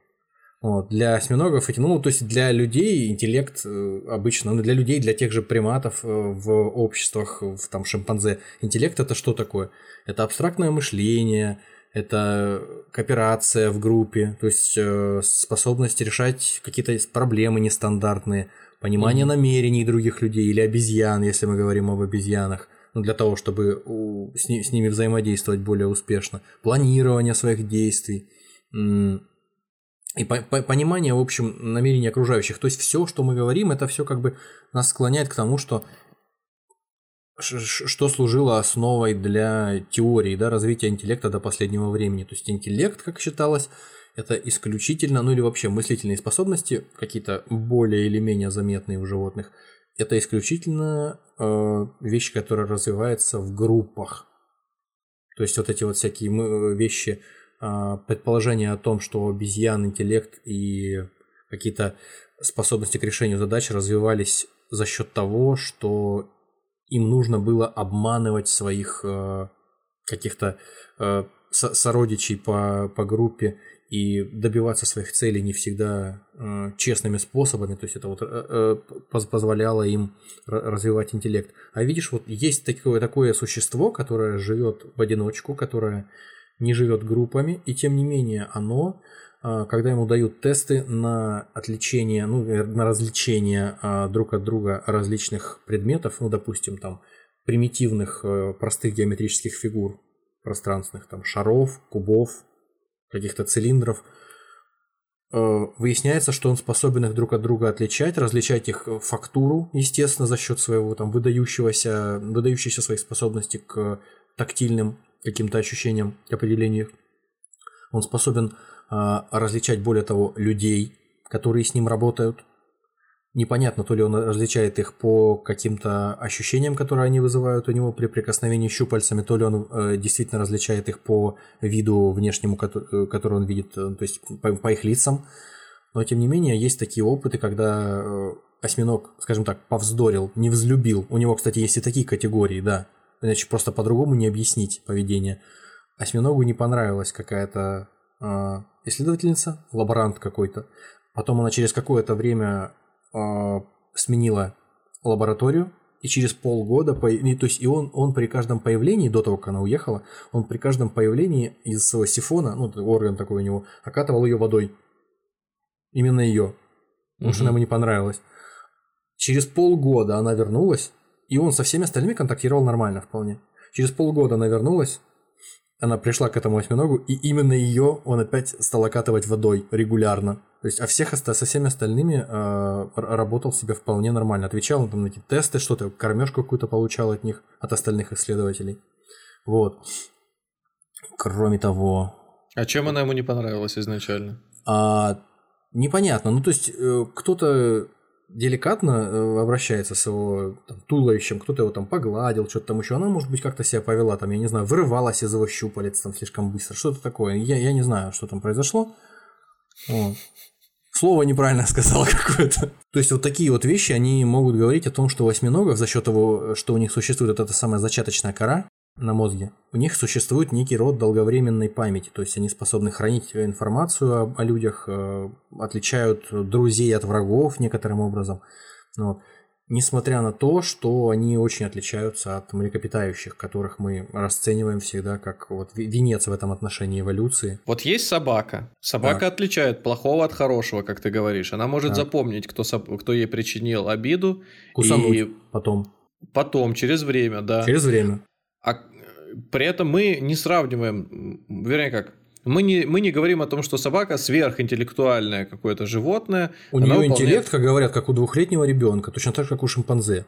Вот. Для осьминогов эти, ну, то есть для людей интеллект э, обычно, ну, для людей, для тех же приматов э, в обществах, в там шимпанзе, интеллект это что такое? Это абстрактное мышление, это кооперация в группе, то есть способность решать какие-то проблемы нестандартные, понимание mm-hmm. намерений других людей или обезьян, если мы говорим об обезьянах, для того, чтобы с, ни, с ними взаимодействовать более успешно, планирование своих действий и по, по, понимание, в общем, намерений окружающих. То есть все, что мы говорим, это все как бы нас склоняет к тому, что что служило основой для теории да, развития интеллекта до последнего времени. То есть интеллект, как считалось, это исключительно, ну или вообще мыслительные способности, какие-то более или менее заметные у животных, это исключительно э, вещь, которая развивается в группах. То есть вот эти вот всякие вещи, э, предположения о том, что обезьян, интеллект и какие-то способности к решению задач развивались за счет того, что им нужно было обманывать своих э, каких-то э, сородичей по, по группе и добиваться своих целей не всегда э, честными способами, то есть это вот э, э, позволяло им развивать интеллект. А видишь, вот есть такое, такое существо, которое живет в одиночку, которое не живет группами, и тем не менее оно, э, когда ему дают тесты на отличение, ну, э, на развлечение э, друг от друга различных предметов, ну, допустим, там, примитивных э, простых геометрических фигур пространственных, там, шаров, кубов, каких-то цилиндров, э, выясняется, что он способен их друг от друга отличать, различать их э, фактуру, естественно, за счет своего там выдающегося, выдающейся своих способностей к тактильным каким-то ощущениям, к определению. Он способен а, различать, более того, людей, которые с ним работают, непонятно, то ли он различает их по каким-то ощущениям, которые они вызывают у него при прикосновении щупальцами, то ли он э, действительно различает их по виду внешнему, который, э, который он видит, э, то есть по, по их лицам. Но тем не менее, есть такие опыты, когда э, осьминог, скажем так, повздорил, не взлюбил. У него, кстати, есть и такие категории, да. Иначе просто по-другому не объяснить поведение. Осьминогу не понравилась какая-то э, исследовательница, лаборант какой-то. Потом она через какое-то время сменила лабораторию, и через полгода, то есть и он, он при каждом появлении, до того, как она уехала, он при каждом появлении из своего сифона, ну, орган такой у него, окатывал ее водой. Именно ее. Потому угу. что она ему не понравилась. Через полгода она вернулась, и он со всеми остальными контактировал нормально вполне. Через полгода она вернулась, она пришла к этому осьминогу, и именно ее он опять стал окатывать водой регулярно. То есть, а всех со всеми остальными э, работал себе вполне нормально. Отвечал он там на эти тесты, что-то, кормежку какую-то получал от них, от остальных исследователей. Вот. Кроме того... А чем она ему не понравилась изначально? А, непонятно. Ну, то есть, э, кто-то деликатно э, обращается с его там, туловищем, кто-то его там погладил, что-то там еще. Она, может быть, как-то себя повела, там, я не знаю, вырывалась из его щупалец там слишком быстро, что-то такое. Я, я не знаю, что там произошло. Вот. Слово неправильно сказал какое-то. То есть вот такие вот вещи, они могут говорить о том, что у осьминогов за счет того, что у них существует вот эта самая зачаточная кора, на мозге. У них существует некий род долговременной памяти, то есть они способны хранить информацию о, о людях, э, отличают друзей от врагов некоторым образом. Вот. Несмотря на то, что они очень отличаются от млекопитающих, которых мы расцениваем всегда как вот венец в этом отношении эволюции. Вот есть собака. Собака так. отличает плохого от хорошего, как ты говоришь. Она может так. запомнить, кто, кто ей причинил обиду. Кусануть и... потом. Потом, через время, да. Через время. А при этом мы не сравниваем, вернее как, мы не, мы не говорим о том, что собака сверхинтеллектуальное какое-то животное. У нее выполняет... интеллект, как говорят, как у двухлетнего ребенка, точно так же, как у шимпанзе.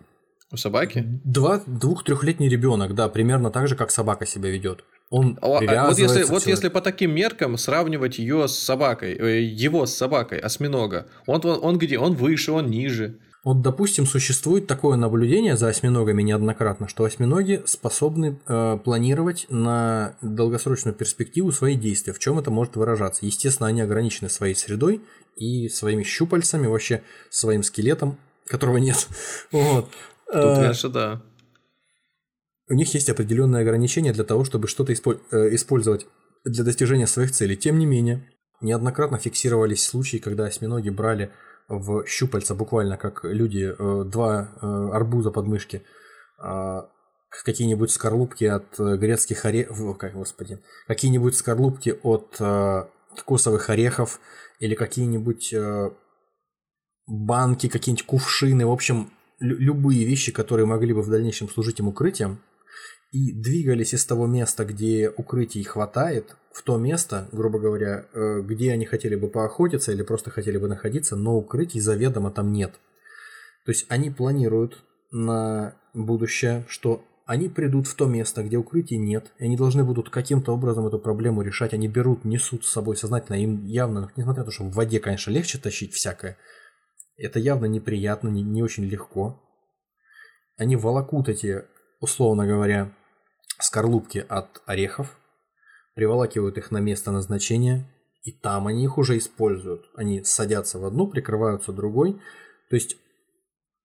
У собаки? Два, двух-трехлетний ребенок, да, примерно так же, как собака себя ведет. Он а, вот если, вот если по таким меркам сравнивать ее с собакой, э, его с собакой, осьминога, он, он, он где? Он выше, он ниже. Вот, допустим, существует такое наблюдение за осьминогами неоднократно, что осьминоги способны э, планировать на долгосрочную перспективу свои действия. В чем это может выражаться? Естественно, они ограничены своей средой и своими щупальцами, вообще своим скелетом, которого нет. Вот. Тут, э, конечно, да. У них есть определенные ограничения для того, чтобы что-то э, использовать для достижения своих целей. Тем не менее, неоднократно фиксировались случаи, когда осьминоги брали в щупальца, буквально как люди, э, два э, арбуза под мышки, а, какие-нибудь скорлупки от э, грецких орехов, как, господи, какие-нибудь скорлупки от кокосовых орехов или какие-нибудь банки, какие-нибудь кувшины, в общем, любые вещи, которые могли бы в дальнейшем служить им укрытием, и двигались из того места, где укрытий хватает, в то место, грубо говоря, э, где они хотели бы поохотиться или просто хотели бы находиться, но укрытий заведомо там нет. То есть они планируют на будущее, что они придут в то место, где укрытий нет, и они должны будут каким-то образом эту проблему решать. Они берут, несут с собой сознательно, им явно, несмотря на то, что в воде, конечно, легче тащить всякое, это явно неприятно, не, не очень легко. Они волокут эти, условно говоря, скорлупки от орехов, приволакивают их на место назначения, и там они их уже используют. Они садятся в одну, прикрываются другой. То есть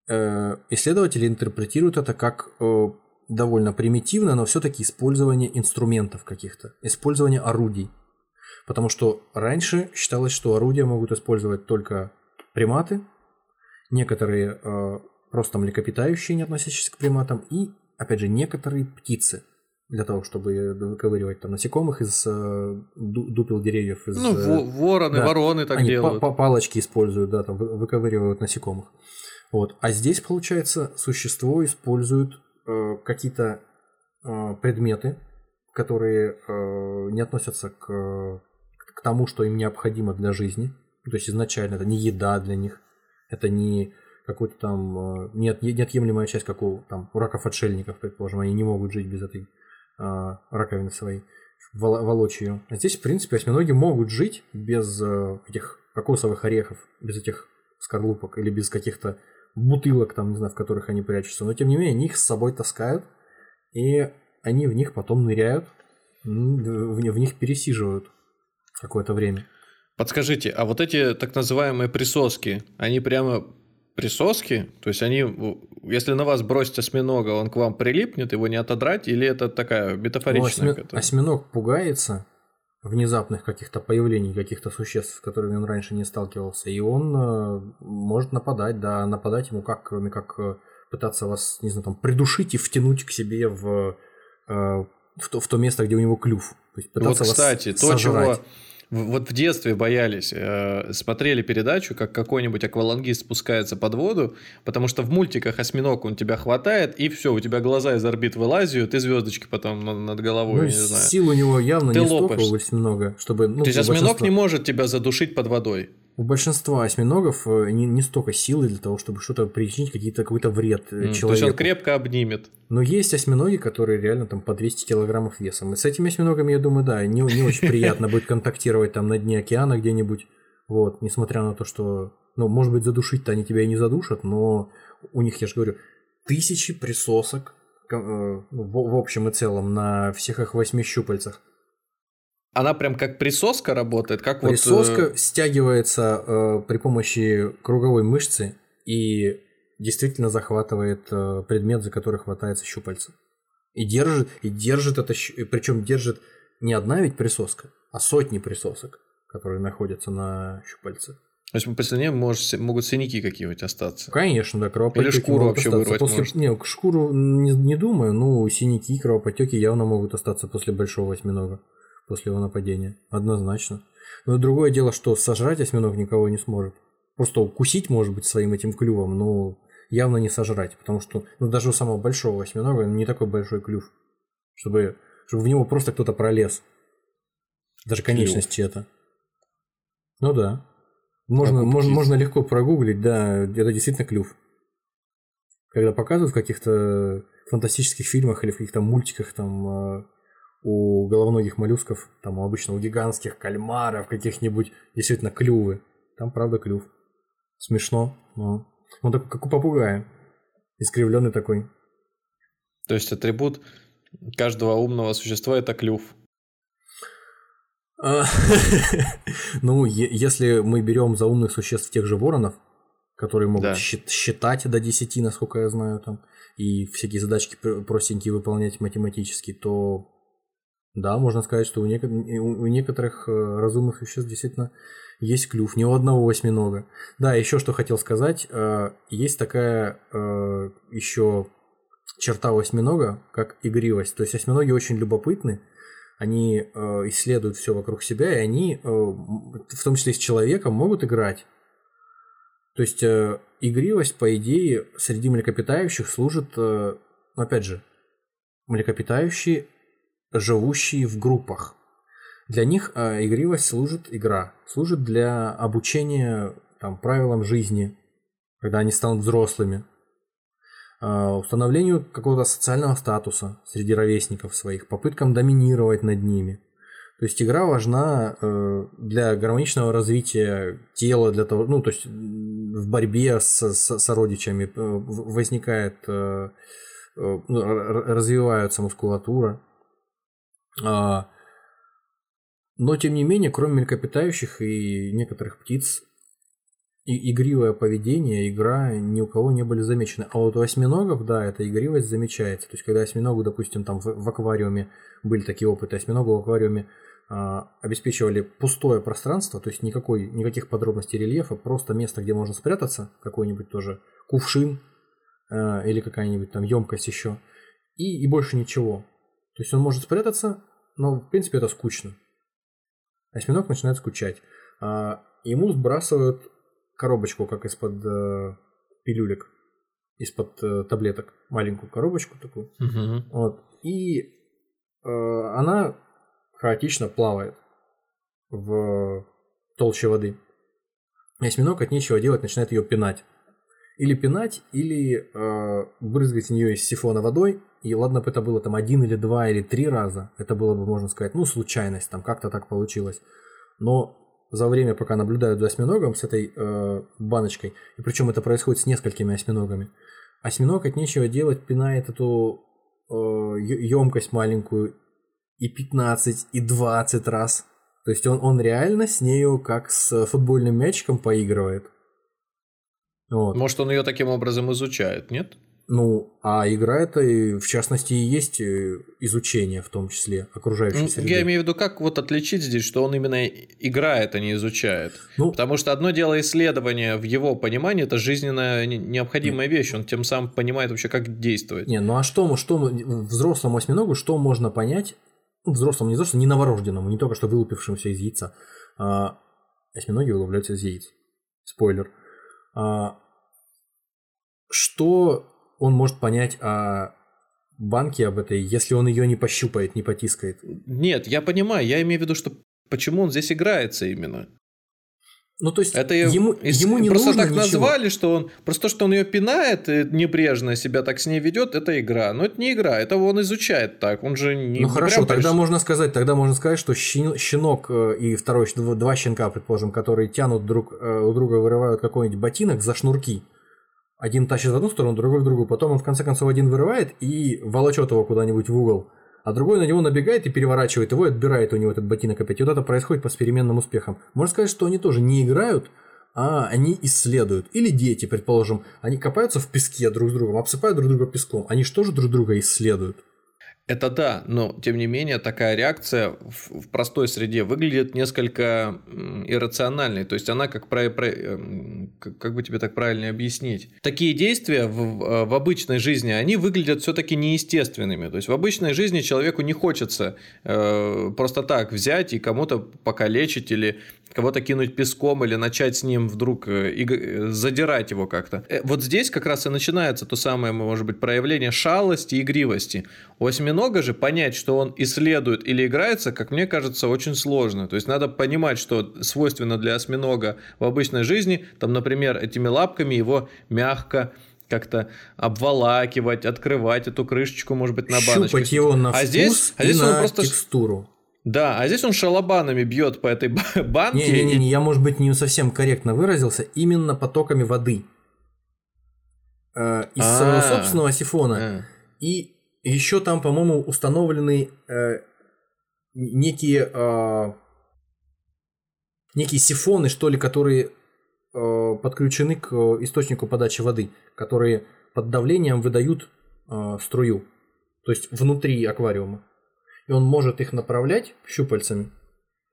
э, исследователи интерпретируют это как э, довольно примитивное, но все-таки использование инструментов каких-то, использование орудий. Потому что раньше считалось, что орудия могут использовать только приматы, некоторые э, просто млекопитающие, не относящиеся к приматам, и, опять же, некоторые птицы – для того, чтобы выковыривать там насекомых из э, дупел деревьев. Из, ну, э, вороны, да, вороны так они делают. Па палочки используют, да, там выковыривают насекомых. Вот. А здесь, получается, существо использует э, какие-то э, предметы, которые э, не относятся к, к тому, что им необходимо для жизни. То есть изначально это не еда для них, это не какой-то там э, неотъемлемая часть, как у, там, раков-отшельников, предположим, они не могут жить без этой раковины своей, волочь ее. А здесь, в принципе, осьминоги могут жить без э, этих кокосовых орехов, без этих скорлупок или без каких-то бутылок, там, не знаю, в которых они прячутся. Но, тем не менее, они их с собой таскают, и они в них потом ныряют, в них пересиживают какое-то время. Подскажите, а вот эти так называемые присоски, они прямо присоски? То есть они, если на вас бросить осьминога, он к вам прилипнет, его не отодрать, или это такая метафоричная? Ну, осьми... Осьминог пугается внезапных каких-то появлений каких-то существ, с которыми он раньше не сталкивался, и он э, может нападать, да, нападать ему как, кроме как э, пытаться вас, не знаю, там, придушить и втянуть к себе в, э, в, то, в то место, где у него клюв. То есть пытаться вот, кстати, вас то, сожрать. чего вот в детстве боялись, э, смотрели передачу, как какой-нибудь аквалангист спускается под воду, потому что в мультиках осьминог он тебя хватает, и все, у тебя глаза из орбит вылазят, и звездочки потом над головой, ну, не знаю. Сил у него явно Ты не лопаешь. столько у осьминога, чтобы... Ну, То есть осьминог большинства... не может тебя задушить под водой? У большинства осьминогов э, не, не столько силы для того, чтобы что-то причинить, какие-то какой-то вред mm, человеку. То есть он крепко обнимет. Но есть осьминоги, которые реально там по 200 килограммов весом. И с этими осьминогами, я думаю, да, не, не очень приятно будет контактировать там на дне океана где-нибудь. Вот, несмотря на то, что, ну, может быть, задушить-то они тебя и не задушат, но у них, я же говорю, тысячи присосок э, в, в общем и целом на всех их восьми щупальцах. Она прям как присоска работает, как присоска вот... Э... стягивается э, при помощи круговой мышцы и действительно захватывает э, предмет, за который хватается щупальца. И держит, и держит это, причем держит не одна ведь присоска, а сотни присосок, которые находятся на щупальце. То есть после нее может, могут синяки какие-нибудь остаться. Конечно, да, кровопотеки Или шкуру вообще остаться. вырвать после... может. Не, шкуру не, не думаю, но синяки, кровопотеки явно могут остаться после большого осьминога, после его нападения. Однозначно. Но другое дело, что сожрать осьминог никого не сможет. Просто укусить, может быть, своим этим клювом, но явно не сожрать, потому что ну, даже у самого большого осьминога не такой большой клюв, чтобы, чтобы в него просто кто-то пролез. Даже конечности это. Ну да. Можно, можно, можно легко прогуглить, да, это действительно клюв. Когда показывают в каких-то фантастических фильмах или в каких-то мультиках там э, у головоногих моллюсков, там обычно у гигантских кальмаров каких-нибудь действительно клювы. Там правда клюв. Смешно, но он такой, как у попугая. Искривленный такой. То есть атрибут каждого умного существа это клюв. А, ну, если мы берем за умных существ тех же воронов, которые могут да. считать до 10, насколько я знаю, там, и всякие задачки простенькие выполнять математически, то да, можно сказать, что у, неко- у некоторых э, разумных существ действительно есть клюв, не у одного осьминога. Да, еще что хотел сказать, э, есть такая э, еще черта у осьминога, как игривость. То есть осьминоги очень любопытны, они исследуют все вокруг себя, и они, в том числе с человеком, могут играть. То есть игривость, по идее, среди млекопитающих служит, опять же, млекопитающие живущие в группах. Для них э, игривость служит игра, служит для обучения там, правилам жизни, когда они станут взрослыми, э, установлению какого-то социального статуса среди ровесников своих, попыткам доминировать над ними. То есть игра важна э, для гармоничного развития тела, для того, ну, то есть в борьбе с, с сородичами возникает, ну, развивается мускулатура, но, тем не менее, кроме млекопитающих и некоторых птиц, и игривое поведение, игра ни у кого не были замечены. А вот у осьминогов, да, эта игривость замечается. То есть, когда осьминогу, допустим, там в, в аквариуме были такие опыты, осьминогу в аквариуме а, обеспечивали пустое пространство, то есть никакой, никаких подробностей рельефа, просто место, где можно спрятаться, какой-нибудь тоже кувшин а, или какая-нибудь там емкость еще, и, и больше ничего. То есть он может спрятаться, но в принципе это скучно. Осьминог начинает скучать. А ему сбрасывают коробочку, как из-под э, пилюлек, из-под э, таблеток, маленькую коробочку такую. Угу. Вот. И э, она хаотично плавает в толще воды. Осьминог от нечего делать начинает ее пинать. Или пинать, или э, брызгать в нее из сифона водой и ладно бы это было там один или два или три раза, это было бы, можно сказать, ну, случайность, там как-то так получилось. Но за время, пока наблюдают за осьминогом с этой э, баночкой, и причем это происходит с несколькими осьминогами, осьминог от нечего делать пинает эту э, емкость маленькую и 15, и 20 раз. То есть он, он реально с нею как с футбольным мячиком поигрывает. Вот. Может, он ее таким образом изучает, нет? Ну, а игра это, в частности, и есть э, изучение, в том числе, окружающей ну, среды. Я имею в виду, как вот отличить здесь, что он именно играет, а не изучает. Ну, Потому что одно дело исследование в его понимании, это жизненно необходимая вещь, он тем самым понимает вообще, как действовать. Не, ну а что, что взрослому осьминогу, что можно понять, ну, взрослому, не взрослому, не новорожденному, не только что вылупившемуся из яйца, а осьминоги вылупляются из яиц. Спойлер. А, что он может понять о банке об этой, если он ее не пощупает, не потискает. Нет, я понимаю, я имею в виду, что почему он здесь играется именно. Ну, то есть, это ему, ему не просто нужно так ничего. назвали, что он просто то, что он ее пинает и небрежно себя так с ней ведет, это игра. Но это не игра, это он изучает так. Он же не. Ну хорошо, прям тогда приш- можно сказать, тогда можно сказать, что щен- щенок э, и второй два щенка, предположим, которые тянут друг э, у друга вырывают какой-нибудь ботинок за шнурки. Один тащит в одну сторону, другой в другую. Потом он в конце концов один вырывает и волочет его куда-нибудь в угол. А другой на него набегает и переворачивает его и отбирает у него этот ботинок опять. И вот это происходит по переменным успехам. Можно сказать, что они тоже не играют, а они исследуют. Или дети, предположим, они копаются в песке друг с другом, обсыпают друг друга песком. Они же тоже друг друга исследуют. Это да, но тем не менее такая реакция в, в простой среде выглядит несколько иррациональной. То есть она как, про, про- эм, как, бы тебе так правильно объяснить. Такие действия в, в- в обычной жизни, они выглядят все-таки неестественными. То есть в обычной жизни человеку не хочется э, просто так взять и кому-то покалечить или кого-то кинуть песком или начать с ним вдруг э, э, задирать его как-то. Э, Вот здесь как раз и начинается то самое, может быть, проявление шалости и игривости. У осьминога же понять, что он исследует или играется, как мне кажется, очень сложно. То есть надо понимать, что свойственно для осьминога в обычной жизни, там, например, этими лапками его мягко как-то обволакивать, открывать эту крышечку, может быть, на баночке. Щупать его на а вкус здесь, а и здесь на просто текстуру. Да, а здесь он шалобанами бьет по этой ба- банке. Не-не-не, я, может быть, не совсем корректно выразился, именно потоками воды. Э, из А. своего собственного сифона. А. И еще там, по-моему, установлены э, некие, э, некие сифоны, что ли, которые э, подключены к источнику подачи воды, которые под давлением выдают э, струю, то есть внутри аквариума. И он может их направлять щупальцами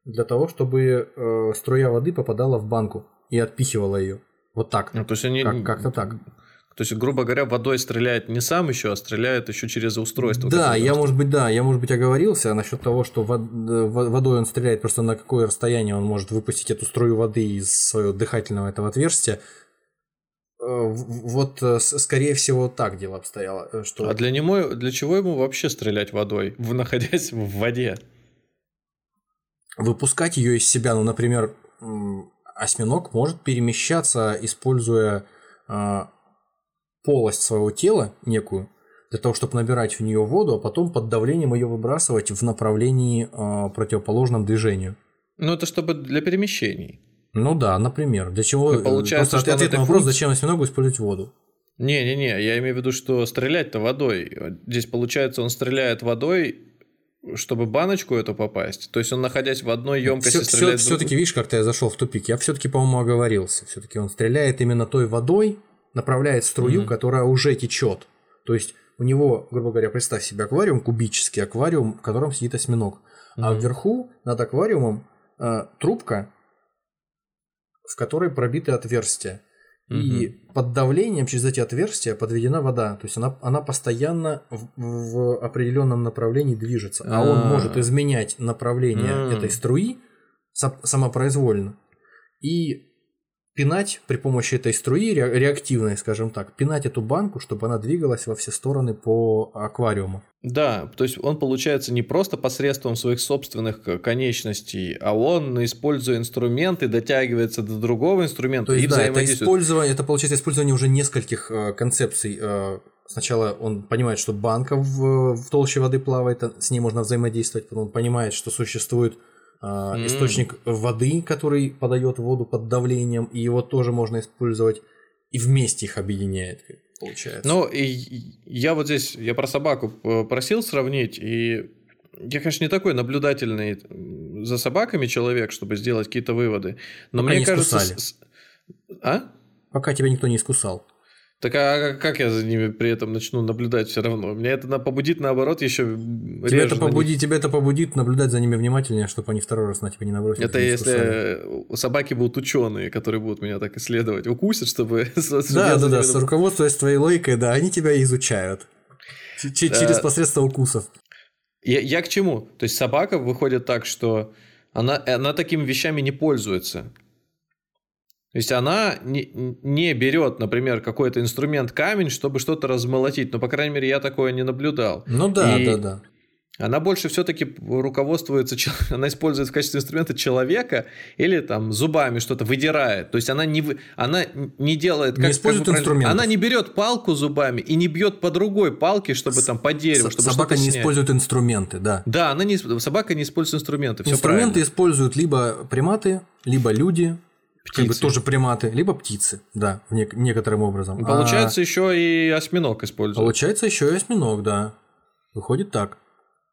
для того, чтобы э, струя воды попадала в банку и отпихивала ее. Вот так. Ну, то есть они... Как- как-то так. То есть, грубо говоря, водой стреляет не сам еще, а стреляет еще через устройство. Да, я, может быть, да, я, может быть, оговорился насчет того, что вод- э, во- водой он стреляет просто на какое расстояние он может выпустить эту струю воды из своего дыхательного этого отверстия. Э, Вот, э, скорее всего, так дело обстояло. э, Что... А для, него, для чего ему вообще стрелять водой, находясь в воде? выпускать ее из себя. Ну, например, осьминог может перемещаться, используя полость своего тела некую, для того, чтобы набирать в нее воду, а потом под давлением ее выбрасывать в направлении противоположном движению. Ну, это чтобы для перемещений. Ну да, например. Для чего? И получается, Просто ответ на вопрос, функции- зачем осьминогу использовать воду? Не-не-не, я имею в виду, что стрелять-то водой. Здесь, получается, он стреляет водой, чтобы баночку эту попасть. То есть он, находясь в одной емкости, стреляет в Все-таки, видишь, как-то я зашел в тупик. Я все-таки, по-моему, оговорился. Все-таки он стреляет именно той водой, направляет струю, Мгм. которая уже течет. То есть у него, грубо говоря, представь себе аквариум, кубический аквариум, в котором сидит осьминог. А Мгм. вверху над аквариумом э, трубка, в которой пробиты отверстия. И под давлением через эти отверстия подведена вода. То есть она, она постоянно в, в определенном направлении движется. А, он А. может изменять направление этой струи са- самопроизвольно. И пинать при помощи этой струи, ре- реактивной, скажем так, пинать эту банку, чтобы она двигалась во все стороны по аквариуму. Да, то есть он получается не просто посредством своих собственных к- конечностей, а он, используя инструменты, дотягивается до другого инструмента То есть, и да, это использование, это получается использование уже нескольких э, концепций. Э, сначала он понимает, что банка в, в толще воды плавает, а с ней можно взаимодействовать. Потом он понимает, что существует М. источник воды, который подает воду под давлением, и его тоже можно использовать, и вместе их объединяет, получается. Ну, и я вот здесь, я про собаку э, просил сравнить, и я, конечно, не такой наблюдательный за собаками человек, чтобы сделать какие-то выводы, но Пока мне не кажется... искусали. с- с- А? Пока тебя никто не искусал. Так а как я за ними при этом начну наблюдать все равно? Меня это побудит, наоборот, еще Тебя это, побудит, тебя это побудит наблюдать за ними внимательнее, чтобы они второй раз на тебя не набросились. Это если э, собаки будут ученые, которые будут меня так исследовать, укусят, чтобы... Да, да, да, с руководствуясь твоей логикой, да, они тебя изучают. Да. Через посредство укусов. Я, я к чему? То есть собака выходит так, что она, она такими вещами не пользуется. То есть она не, не берет, например, какой-то инструмент камень, чтобы что-то размолотить. Но, по крайней мере, я такое не наблюдал. Ну да, И- да, да. она больше все-таки руководствуется, она использует в качестве инструмента человека или там зубами что-то выдирает. То есть она не, она не делает... Как, не использует как инструмент. Она не берет палку зубами и не бьет по другой палке, чтобы там по дереву, чтобы Собака не снять. использует инструменты, да. Да, она не, собака не использует инструменты. Инструменты правильно. используют либо приматы, либо люди, Птицы. Как бы тоже приматы, либо птицы, да, не, некоторым образом. Получается, а... еще и осьминог используют. Получается, еще и осьминог, да. Выходит так.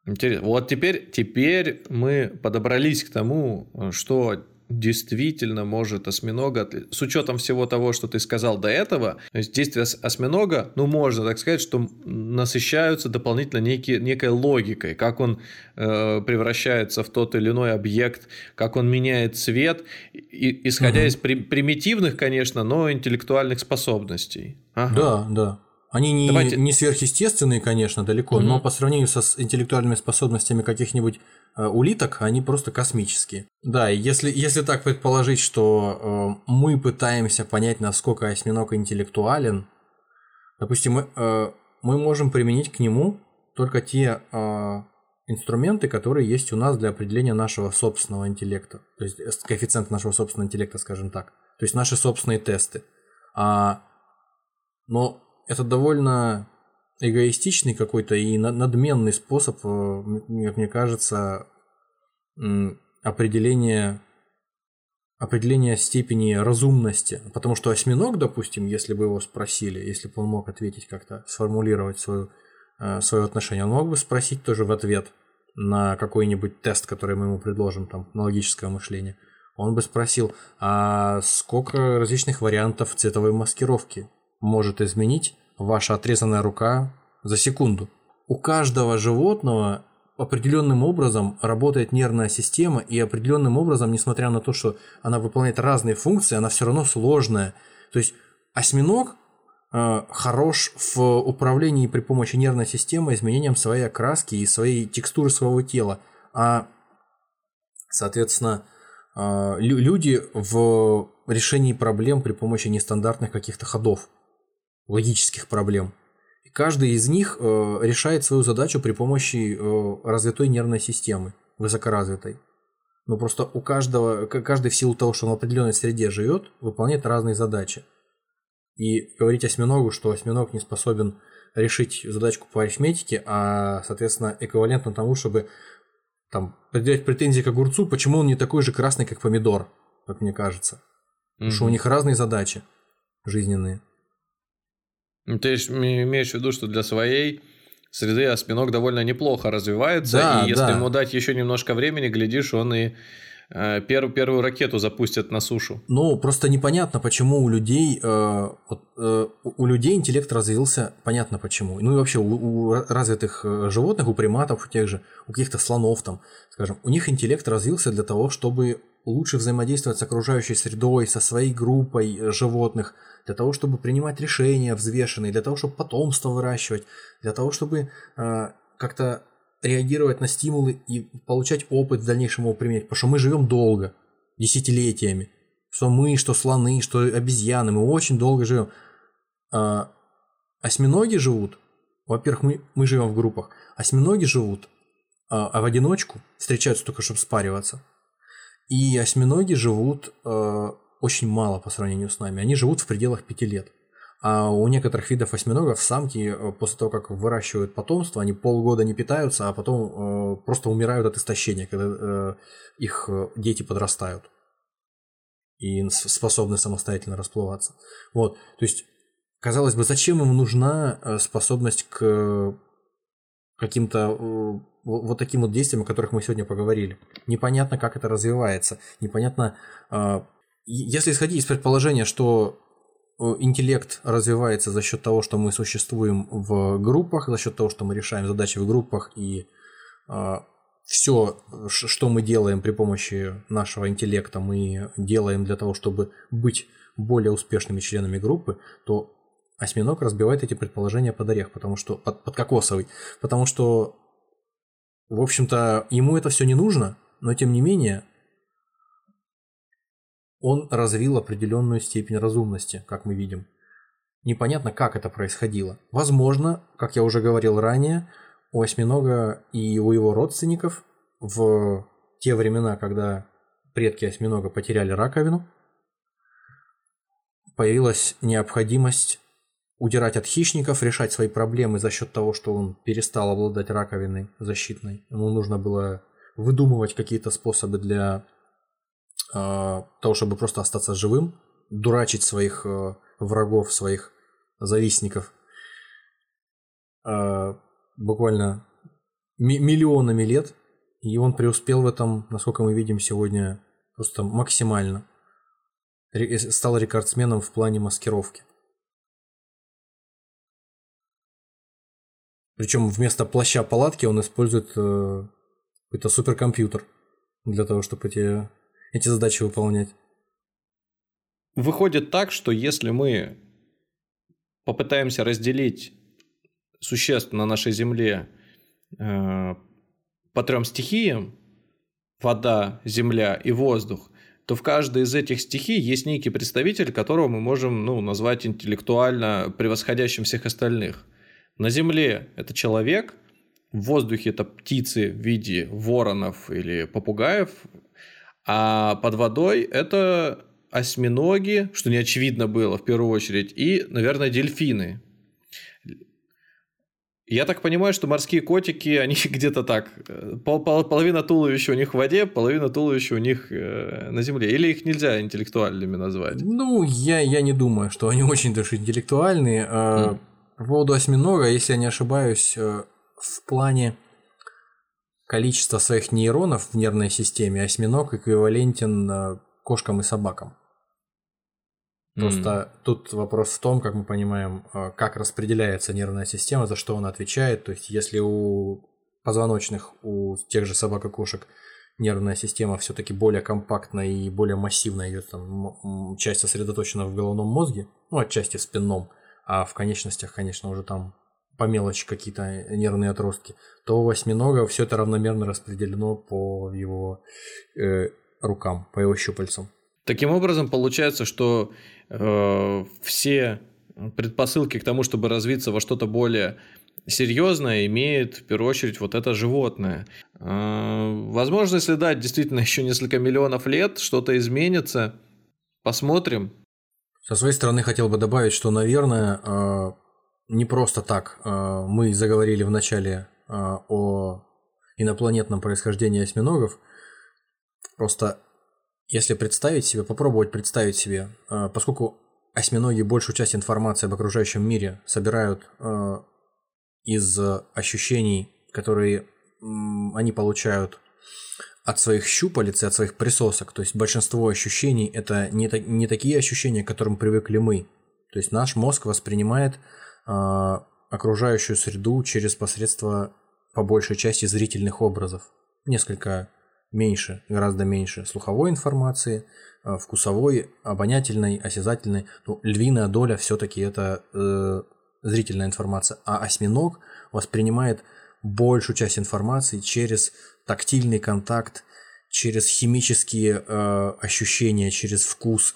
Интересно. Вот теперь, теперь мы подобрались к тому, что действительно может осьминога, с учетом всего того, что ты сказал до этого, то есть действия осьминога, ну, можно так сказать, что насыщаются дополнительно некие, некой логикой, как он э, превращается в тот или иной объект, как он меняет цвет, и, исходя угу. из при, примитивных, конечно, но интеллектуальных способностей. Ага. Да, да. Они не, Давайте... не сверхъестественные, конечно, далеко, угу. но по сравнению со интеллектуальными способностями каких-нибудь э, улиток, они просто космические. Да, если, если так предположить, что э, мы пытаемся понять, насколько осьминог интеллектуален, допустим, мы, э, мы можем применить к нему только те э, инструменты, которые есть у нас для определения нашего собственного интеллекта. То есть э, коэффициент нашего собственного интеллекта, скажем так. То есть наши собственные тесты. А, но это довольно эгоистичный какой-то и надменный способ, как э, мне кажется, определения определения степени разумности. Потому что осьминог, допустим, если бы его спросили, если бы он мог ответить как-то, сформулировать свою, э, свое отношение, он мог бы спросить тоже в ответ на какой-нибудь тест, который мы ему предложим, там, на логическое мышление. Он бы спросил, а сколько различных вариантов цветовой маскировки может изменить ваша отрезанная рука за секунду. У каждого животного определенным образом работает нервная система, и определенным образом, несмотря на то, что она выполняет разные функции, она все равно сложная. То есть осьминог э, хорош в управлении при помощи нервной системы изменением своей окраски и своей текстуры своего тела. А, соответственно, э, люди в решении проблем при помощи нестандартных каких-то ходов логических проблем. И каждый из них э, решает свою задачу при помощи э, развитой нервной системы, высокоразвитой. Но просто у каждого, каждый в силу того, что он в определенной среде живет, выполняет разные задачи. И говорить осьминогу, что осьминог не способен решить задачку по арифметике, а, соответственно, эквивалентно тому, чтобы там, предъявить претензии к огурцу, почему он не такой же красный, как помидор, как мне кажется. Mm-hmm. Потому что у них разные задачи жизненные. Ну, ты имеешь в виду, что для своей среды осьминог довольно неплохо развивается, да, и если да. ему дать еще немножко времени, глядишь, он и э, первую, первую ракету запустит на сушу. Ну, просто непонятно, почему у людей, э, э, у людей интеллект развился, понятно почему. Ну и вообще у, у развитых э, животных, у приматов, у тех же, у каких-то слонов там, скажем, у них интеллект развился для того, чтобы лучше взаимодействовать с окружающей средой, со своей группой э, животных, для того, чтобы принимать решения взвешенные, для того, чтобы потомство выращивать, для того, чтобы э, как-то реагировать на стимулы и получать опыт в дальнейшем его применять. Потому что мы живем долго, десятилетиями. Что мы, что слоны, что обезьяны, мы очень долго живем. А, осьминоги живут, во-первых, мы, мы живем в группах, осьминоги живут а, а в одиночку, встречаются только, чтобы спариваться. И осьминоги живут э, очень мало по сравнению с нами. Они живут в пределах пяти лет. А у некоторых видов осьминогов самки э, после того, как выращивают потомство, они полгода не питаются, а потом э, просто умирают от истощения, когда э, их э, дети подрастают и способны самостоятельно расплываться. Вот, то есть, казалось бы, зачем им нужна э, способность к каким-то вот таким вот действиям, о которых мы сегодня поговорили. Непонятно, как это развивается. Непонятно, если исходить из предположения, что интеллект развивается за счет того, что мы существуем в группах, за счет того, что мы решаем задачи в группах, и э, все, что мы делаем при помощи нашего интеллекта, мы делаем для того, чтобы быть более успешными членами группы, то осьминог разбивает эти предположения под орех, потому что под, под кокосовый, потому что, в общем-то, ему это все не нужно, но тем не менее он развил определенную степень разумности, как мы видим. Непонятно, как это происходило. Возможно, как я уже говорил ранее, у осьминога и у его родственников в те времена, когда предки осьминога потеряли раковину, появилась необходимость удирать от хищников, решать свои проблемы за счет того, что он перестал обладать раковиной защитной. Ему нужно было выдумывать какие-то способы для того, чтобы просто остаться живым, дурачить своих э, врагов, своих завистников. Э, буквально миллионами лет. И он преуспел в этом, насколько мы видим сегодня, просто максимально. Стал рекордсменом в плане маскировки. Причем вместо плаща палатки он использует э, какой-то суперкомпьютер для того, чтобы эти, эти задачи выполнять. Выходит так, что если мы попытаемся разделить существ на нашей Земле э, по трем стихиям, вода, земля и воздух, то в каждой из этих стихий есть некий представитель, которого мы можем ну, назвать интеллектуально превосходящим всех остальных. На Земле это человек, в воздухе это птицы в виде воронов или попугаев, а под водой это осьминоги, что не очевидно было в первую очередь, и, наверное, дельфины. Я так понимаю, что морские котики, они где-то так, э, пол, пол, половина туловища у них в воде, половина туловища у них э, на земле. Или их нельзя интеллектуальными назвать? Ну, я, я не думаю, что они очень даже интеллектуальные. Mm. По поводу осьминога, если я не ошибаюсь, э, в плане количества своих нейронов в нервной системе осьминог эквивалентен э, кошкам и собакам. Просто mm. тут вопрос в том, как мы понимаем, э, как распределяется нервная система, за что она отвечает. То есть, если у позвоночных, у тех же собак и кошек нервная система все-таки более компактная и более массивная, ее там часть сосредоточена в головном мозге, ну, отчасти в спинном, а в конечностях, конечно, уже там по мелочи какие-то нервные отростки, то у осьминога все это равномерно распределено по его э, рукам, по его щупальцам. Таким образом, получается, что э, все предпосылки к тому, чтобы развиться во что-то более серьезное, имеет в первую очередь вот это животное. Э, возможно, если дать действительно еще несколько миллионов лет, что-то изменится. Посмотрим. Со своей стороны хотел бы добавить, что, наверное, э, не просто так э, мы заговорили в начале э, о инопланетном происхождении осьминогов. Просто если представить себе, попробовать представить себе, поскольку осьминоги большую часть информации об окружающем мире собирают из ощущений, которые они получают от своих щупалец и от своих присосок. То есть большинство ощущений это не, не такие ощущения, к которым привыкли мы. То есть наш мозг воспринимает окружающую среду через посредство по большей части зрительных образов. Несколько меньше, гораздо меньше слуховой информации, э, вкусовой, обонятельной, осязательной. Ну, львиная доля все-таки это э, зрительная информация. А осьминог воспринимает большую часть информации через тактильный контакт, через химические э, ощущения, через вкус.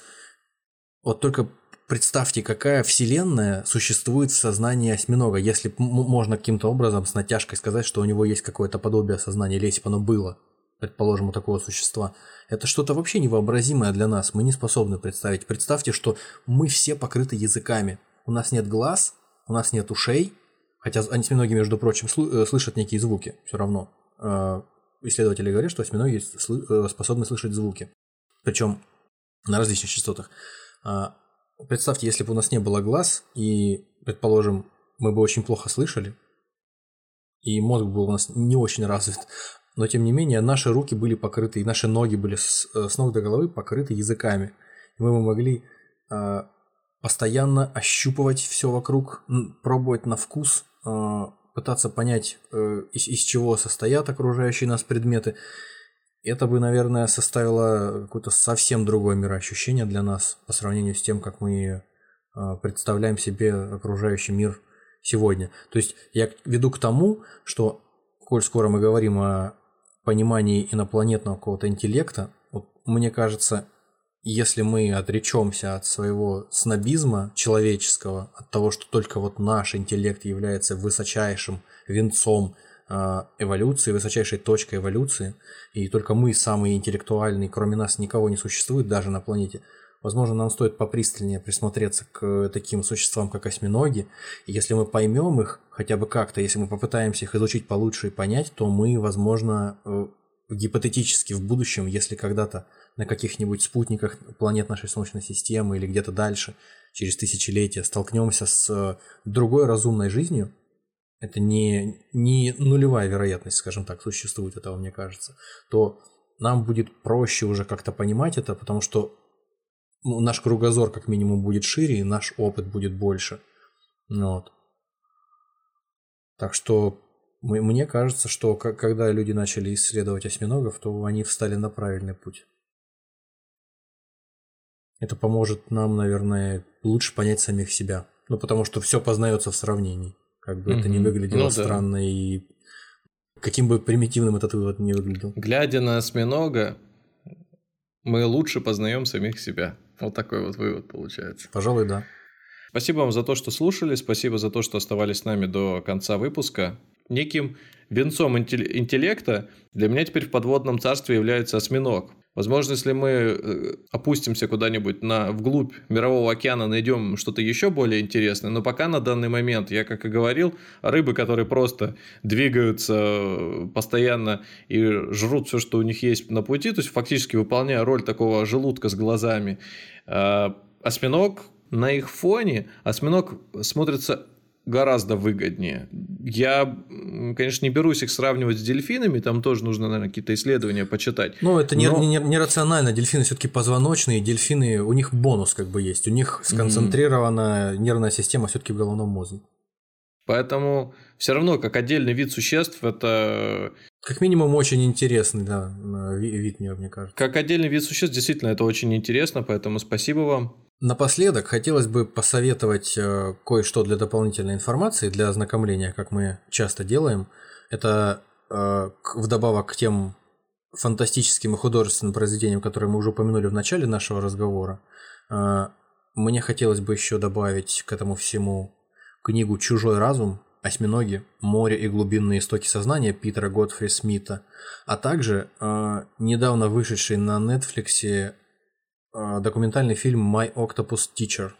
Вот только представьте, какая вселенная существует в сознании осьминога, если можно каким-то образом с натяжкой сказать, что у него есть какое-то подобие сознания, или если бы оно было, предположим, у такого существа. Это что-то вообще невообразимое для нас, мы не способны представить. Представьте, что мы все покрыты языками. У нас нет глаз, у нас нет ушей, хотя осьминоги, между прочим, э, слышат некие звуки все равно. Э, исследователи говорят, что осьминоги э, способны слышать звуки. Причем на различных частотах. Представьте, если бы у нас не было глаз, и, предположим, мы бы очень плохо слышали, и мозг был у нас не очень развит, но тем не менее наши руки были покрыты, и наши ноги были с, э, с ног до головы покрыты языками. И мы бы могли э, постоянно ощупывать все вокруг, пробовать на вкус, э, пытаться понять, э, из, из чего состоят окружающие нас предметы, это бы, наверное, составило какое-то совсем другое мироощущение для нас по сравнению с тем, как мы э, представляем себе окружающий мир сегодня. То есть я веду к тому, что, коль скоро мы говорим о понимании инопланетного какого-то интеллекта, вот мне кажется, если мы отречемся от своего снобизма человеческого, от того, что только вот наш интеллект является высочайшим венцом а, эволюции, высочайшей точкой эволюции, и только мы самые интеллектуальные, кроме нас никого не существует даже на планете, возможно, нам стоит попристальнее присмотреться к таким существам, как осьминоги, и если мы поймем их хотя бы как-то, если мы попытаемся их изучить получше и понять, то мы, возможно, э, гипотетически в будущем, если когда-то на каких-нибудь спутниках планет нашей Солнечной системы или где-то дальше, через тысячелетия, столкнемся с э, другой разумной жизнью, это не, не нулевая вероятность, скажем так, существует этого, мне кажется, то нам будет проще уже как-то понимать это, потому что ну, наш кругозор как минимум будет шире, и наш опыт будет больше. Вот. Так что мне кажется, что когда люди начали исследовать осьминогов, то они встали на правильный путь. Это поможет нам, наверное, лучше понять самих себя. Ну, потому что все познается в сравнении. Как бы mm-hmm. это не выглядело ну, странно да. и каким бы примитивным этот вывод не выглядел. Глядя на осьминога, мы лучше познаем самих себя. Вот такой вот вывод получается. Пожалуй, да. Спасибо вам за то, что слушали, спасибо за то, что оставались с нами до конца выпуска. Неким венцом интеллекта для меня теперь в подводном царстве является осьминог. Возможно, если мы э, опустимся куда-нибудь на вглубь мирового океана, найдем что-то еще более интересное. Но пока на данный момент, я как и говорил, рыбы, которые просто двигаются э, постоянно и жрут все, что у них есть на пути, то есть фактически выполняя роль такого желудка с глазами. А осьминог на их фоне, осьминог смотрится гораздо выгоднее. Я, конечно, не берусь их сравнивать с дельфинами, там тоже нужно, наверное, какие-то исследования почитать. Ну, это но... нерационально. Не, не дельфины все-таки позвоночные, дельфины, у них бонус как бы есть. У них сконцентрирована mm-hmm. нервная система все-таки в головном мозге. Поэтому все равно, как отдельный вид существ, это... Как минимум, очень интересный, да, вид, мне кажется. Как отдельный вид существ, действительно, это очень интересно, поэтому спасибо вам. Напоследок хотелось бы посоветовать э, кое-что для дополнительной информации, для ознакомления, как мы часто делаем. Это э, вдобавок к тем фантастическим и художественным произведениям, которые мы уже упомянули в начале нашего разговора. Э, мне хотелось бы еще добавить к этому всему книгу «Чужой разум», «Осьминоги», «Море и глубинные истоки сознания» Питера Готфри Смита, а также недавно вышедший на Netflix документальный фильм My Octopus Teacher,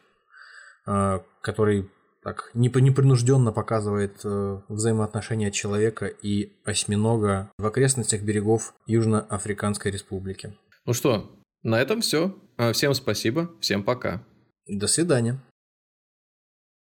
э, который так непринужденно показывает э, взаимоотношения человека и осьминога в окрестностях берегов Южноафриканской Республики. Ну что, на этом все. Всем спасибо, всем пока. До свидания.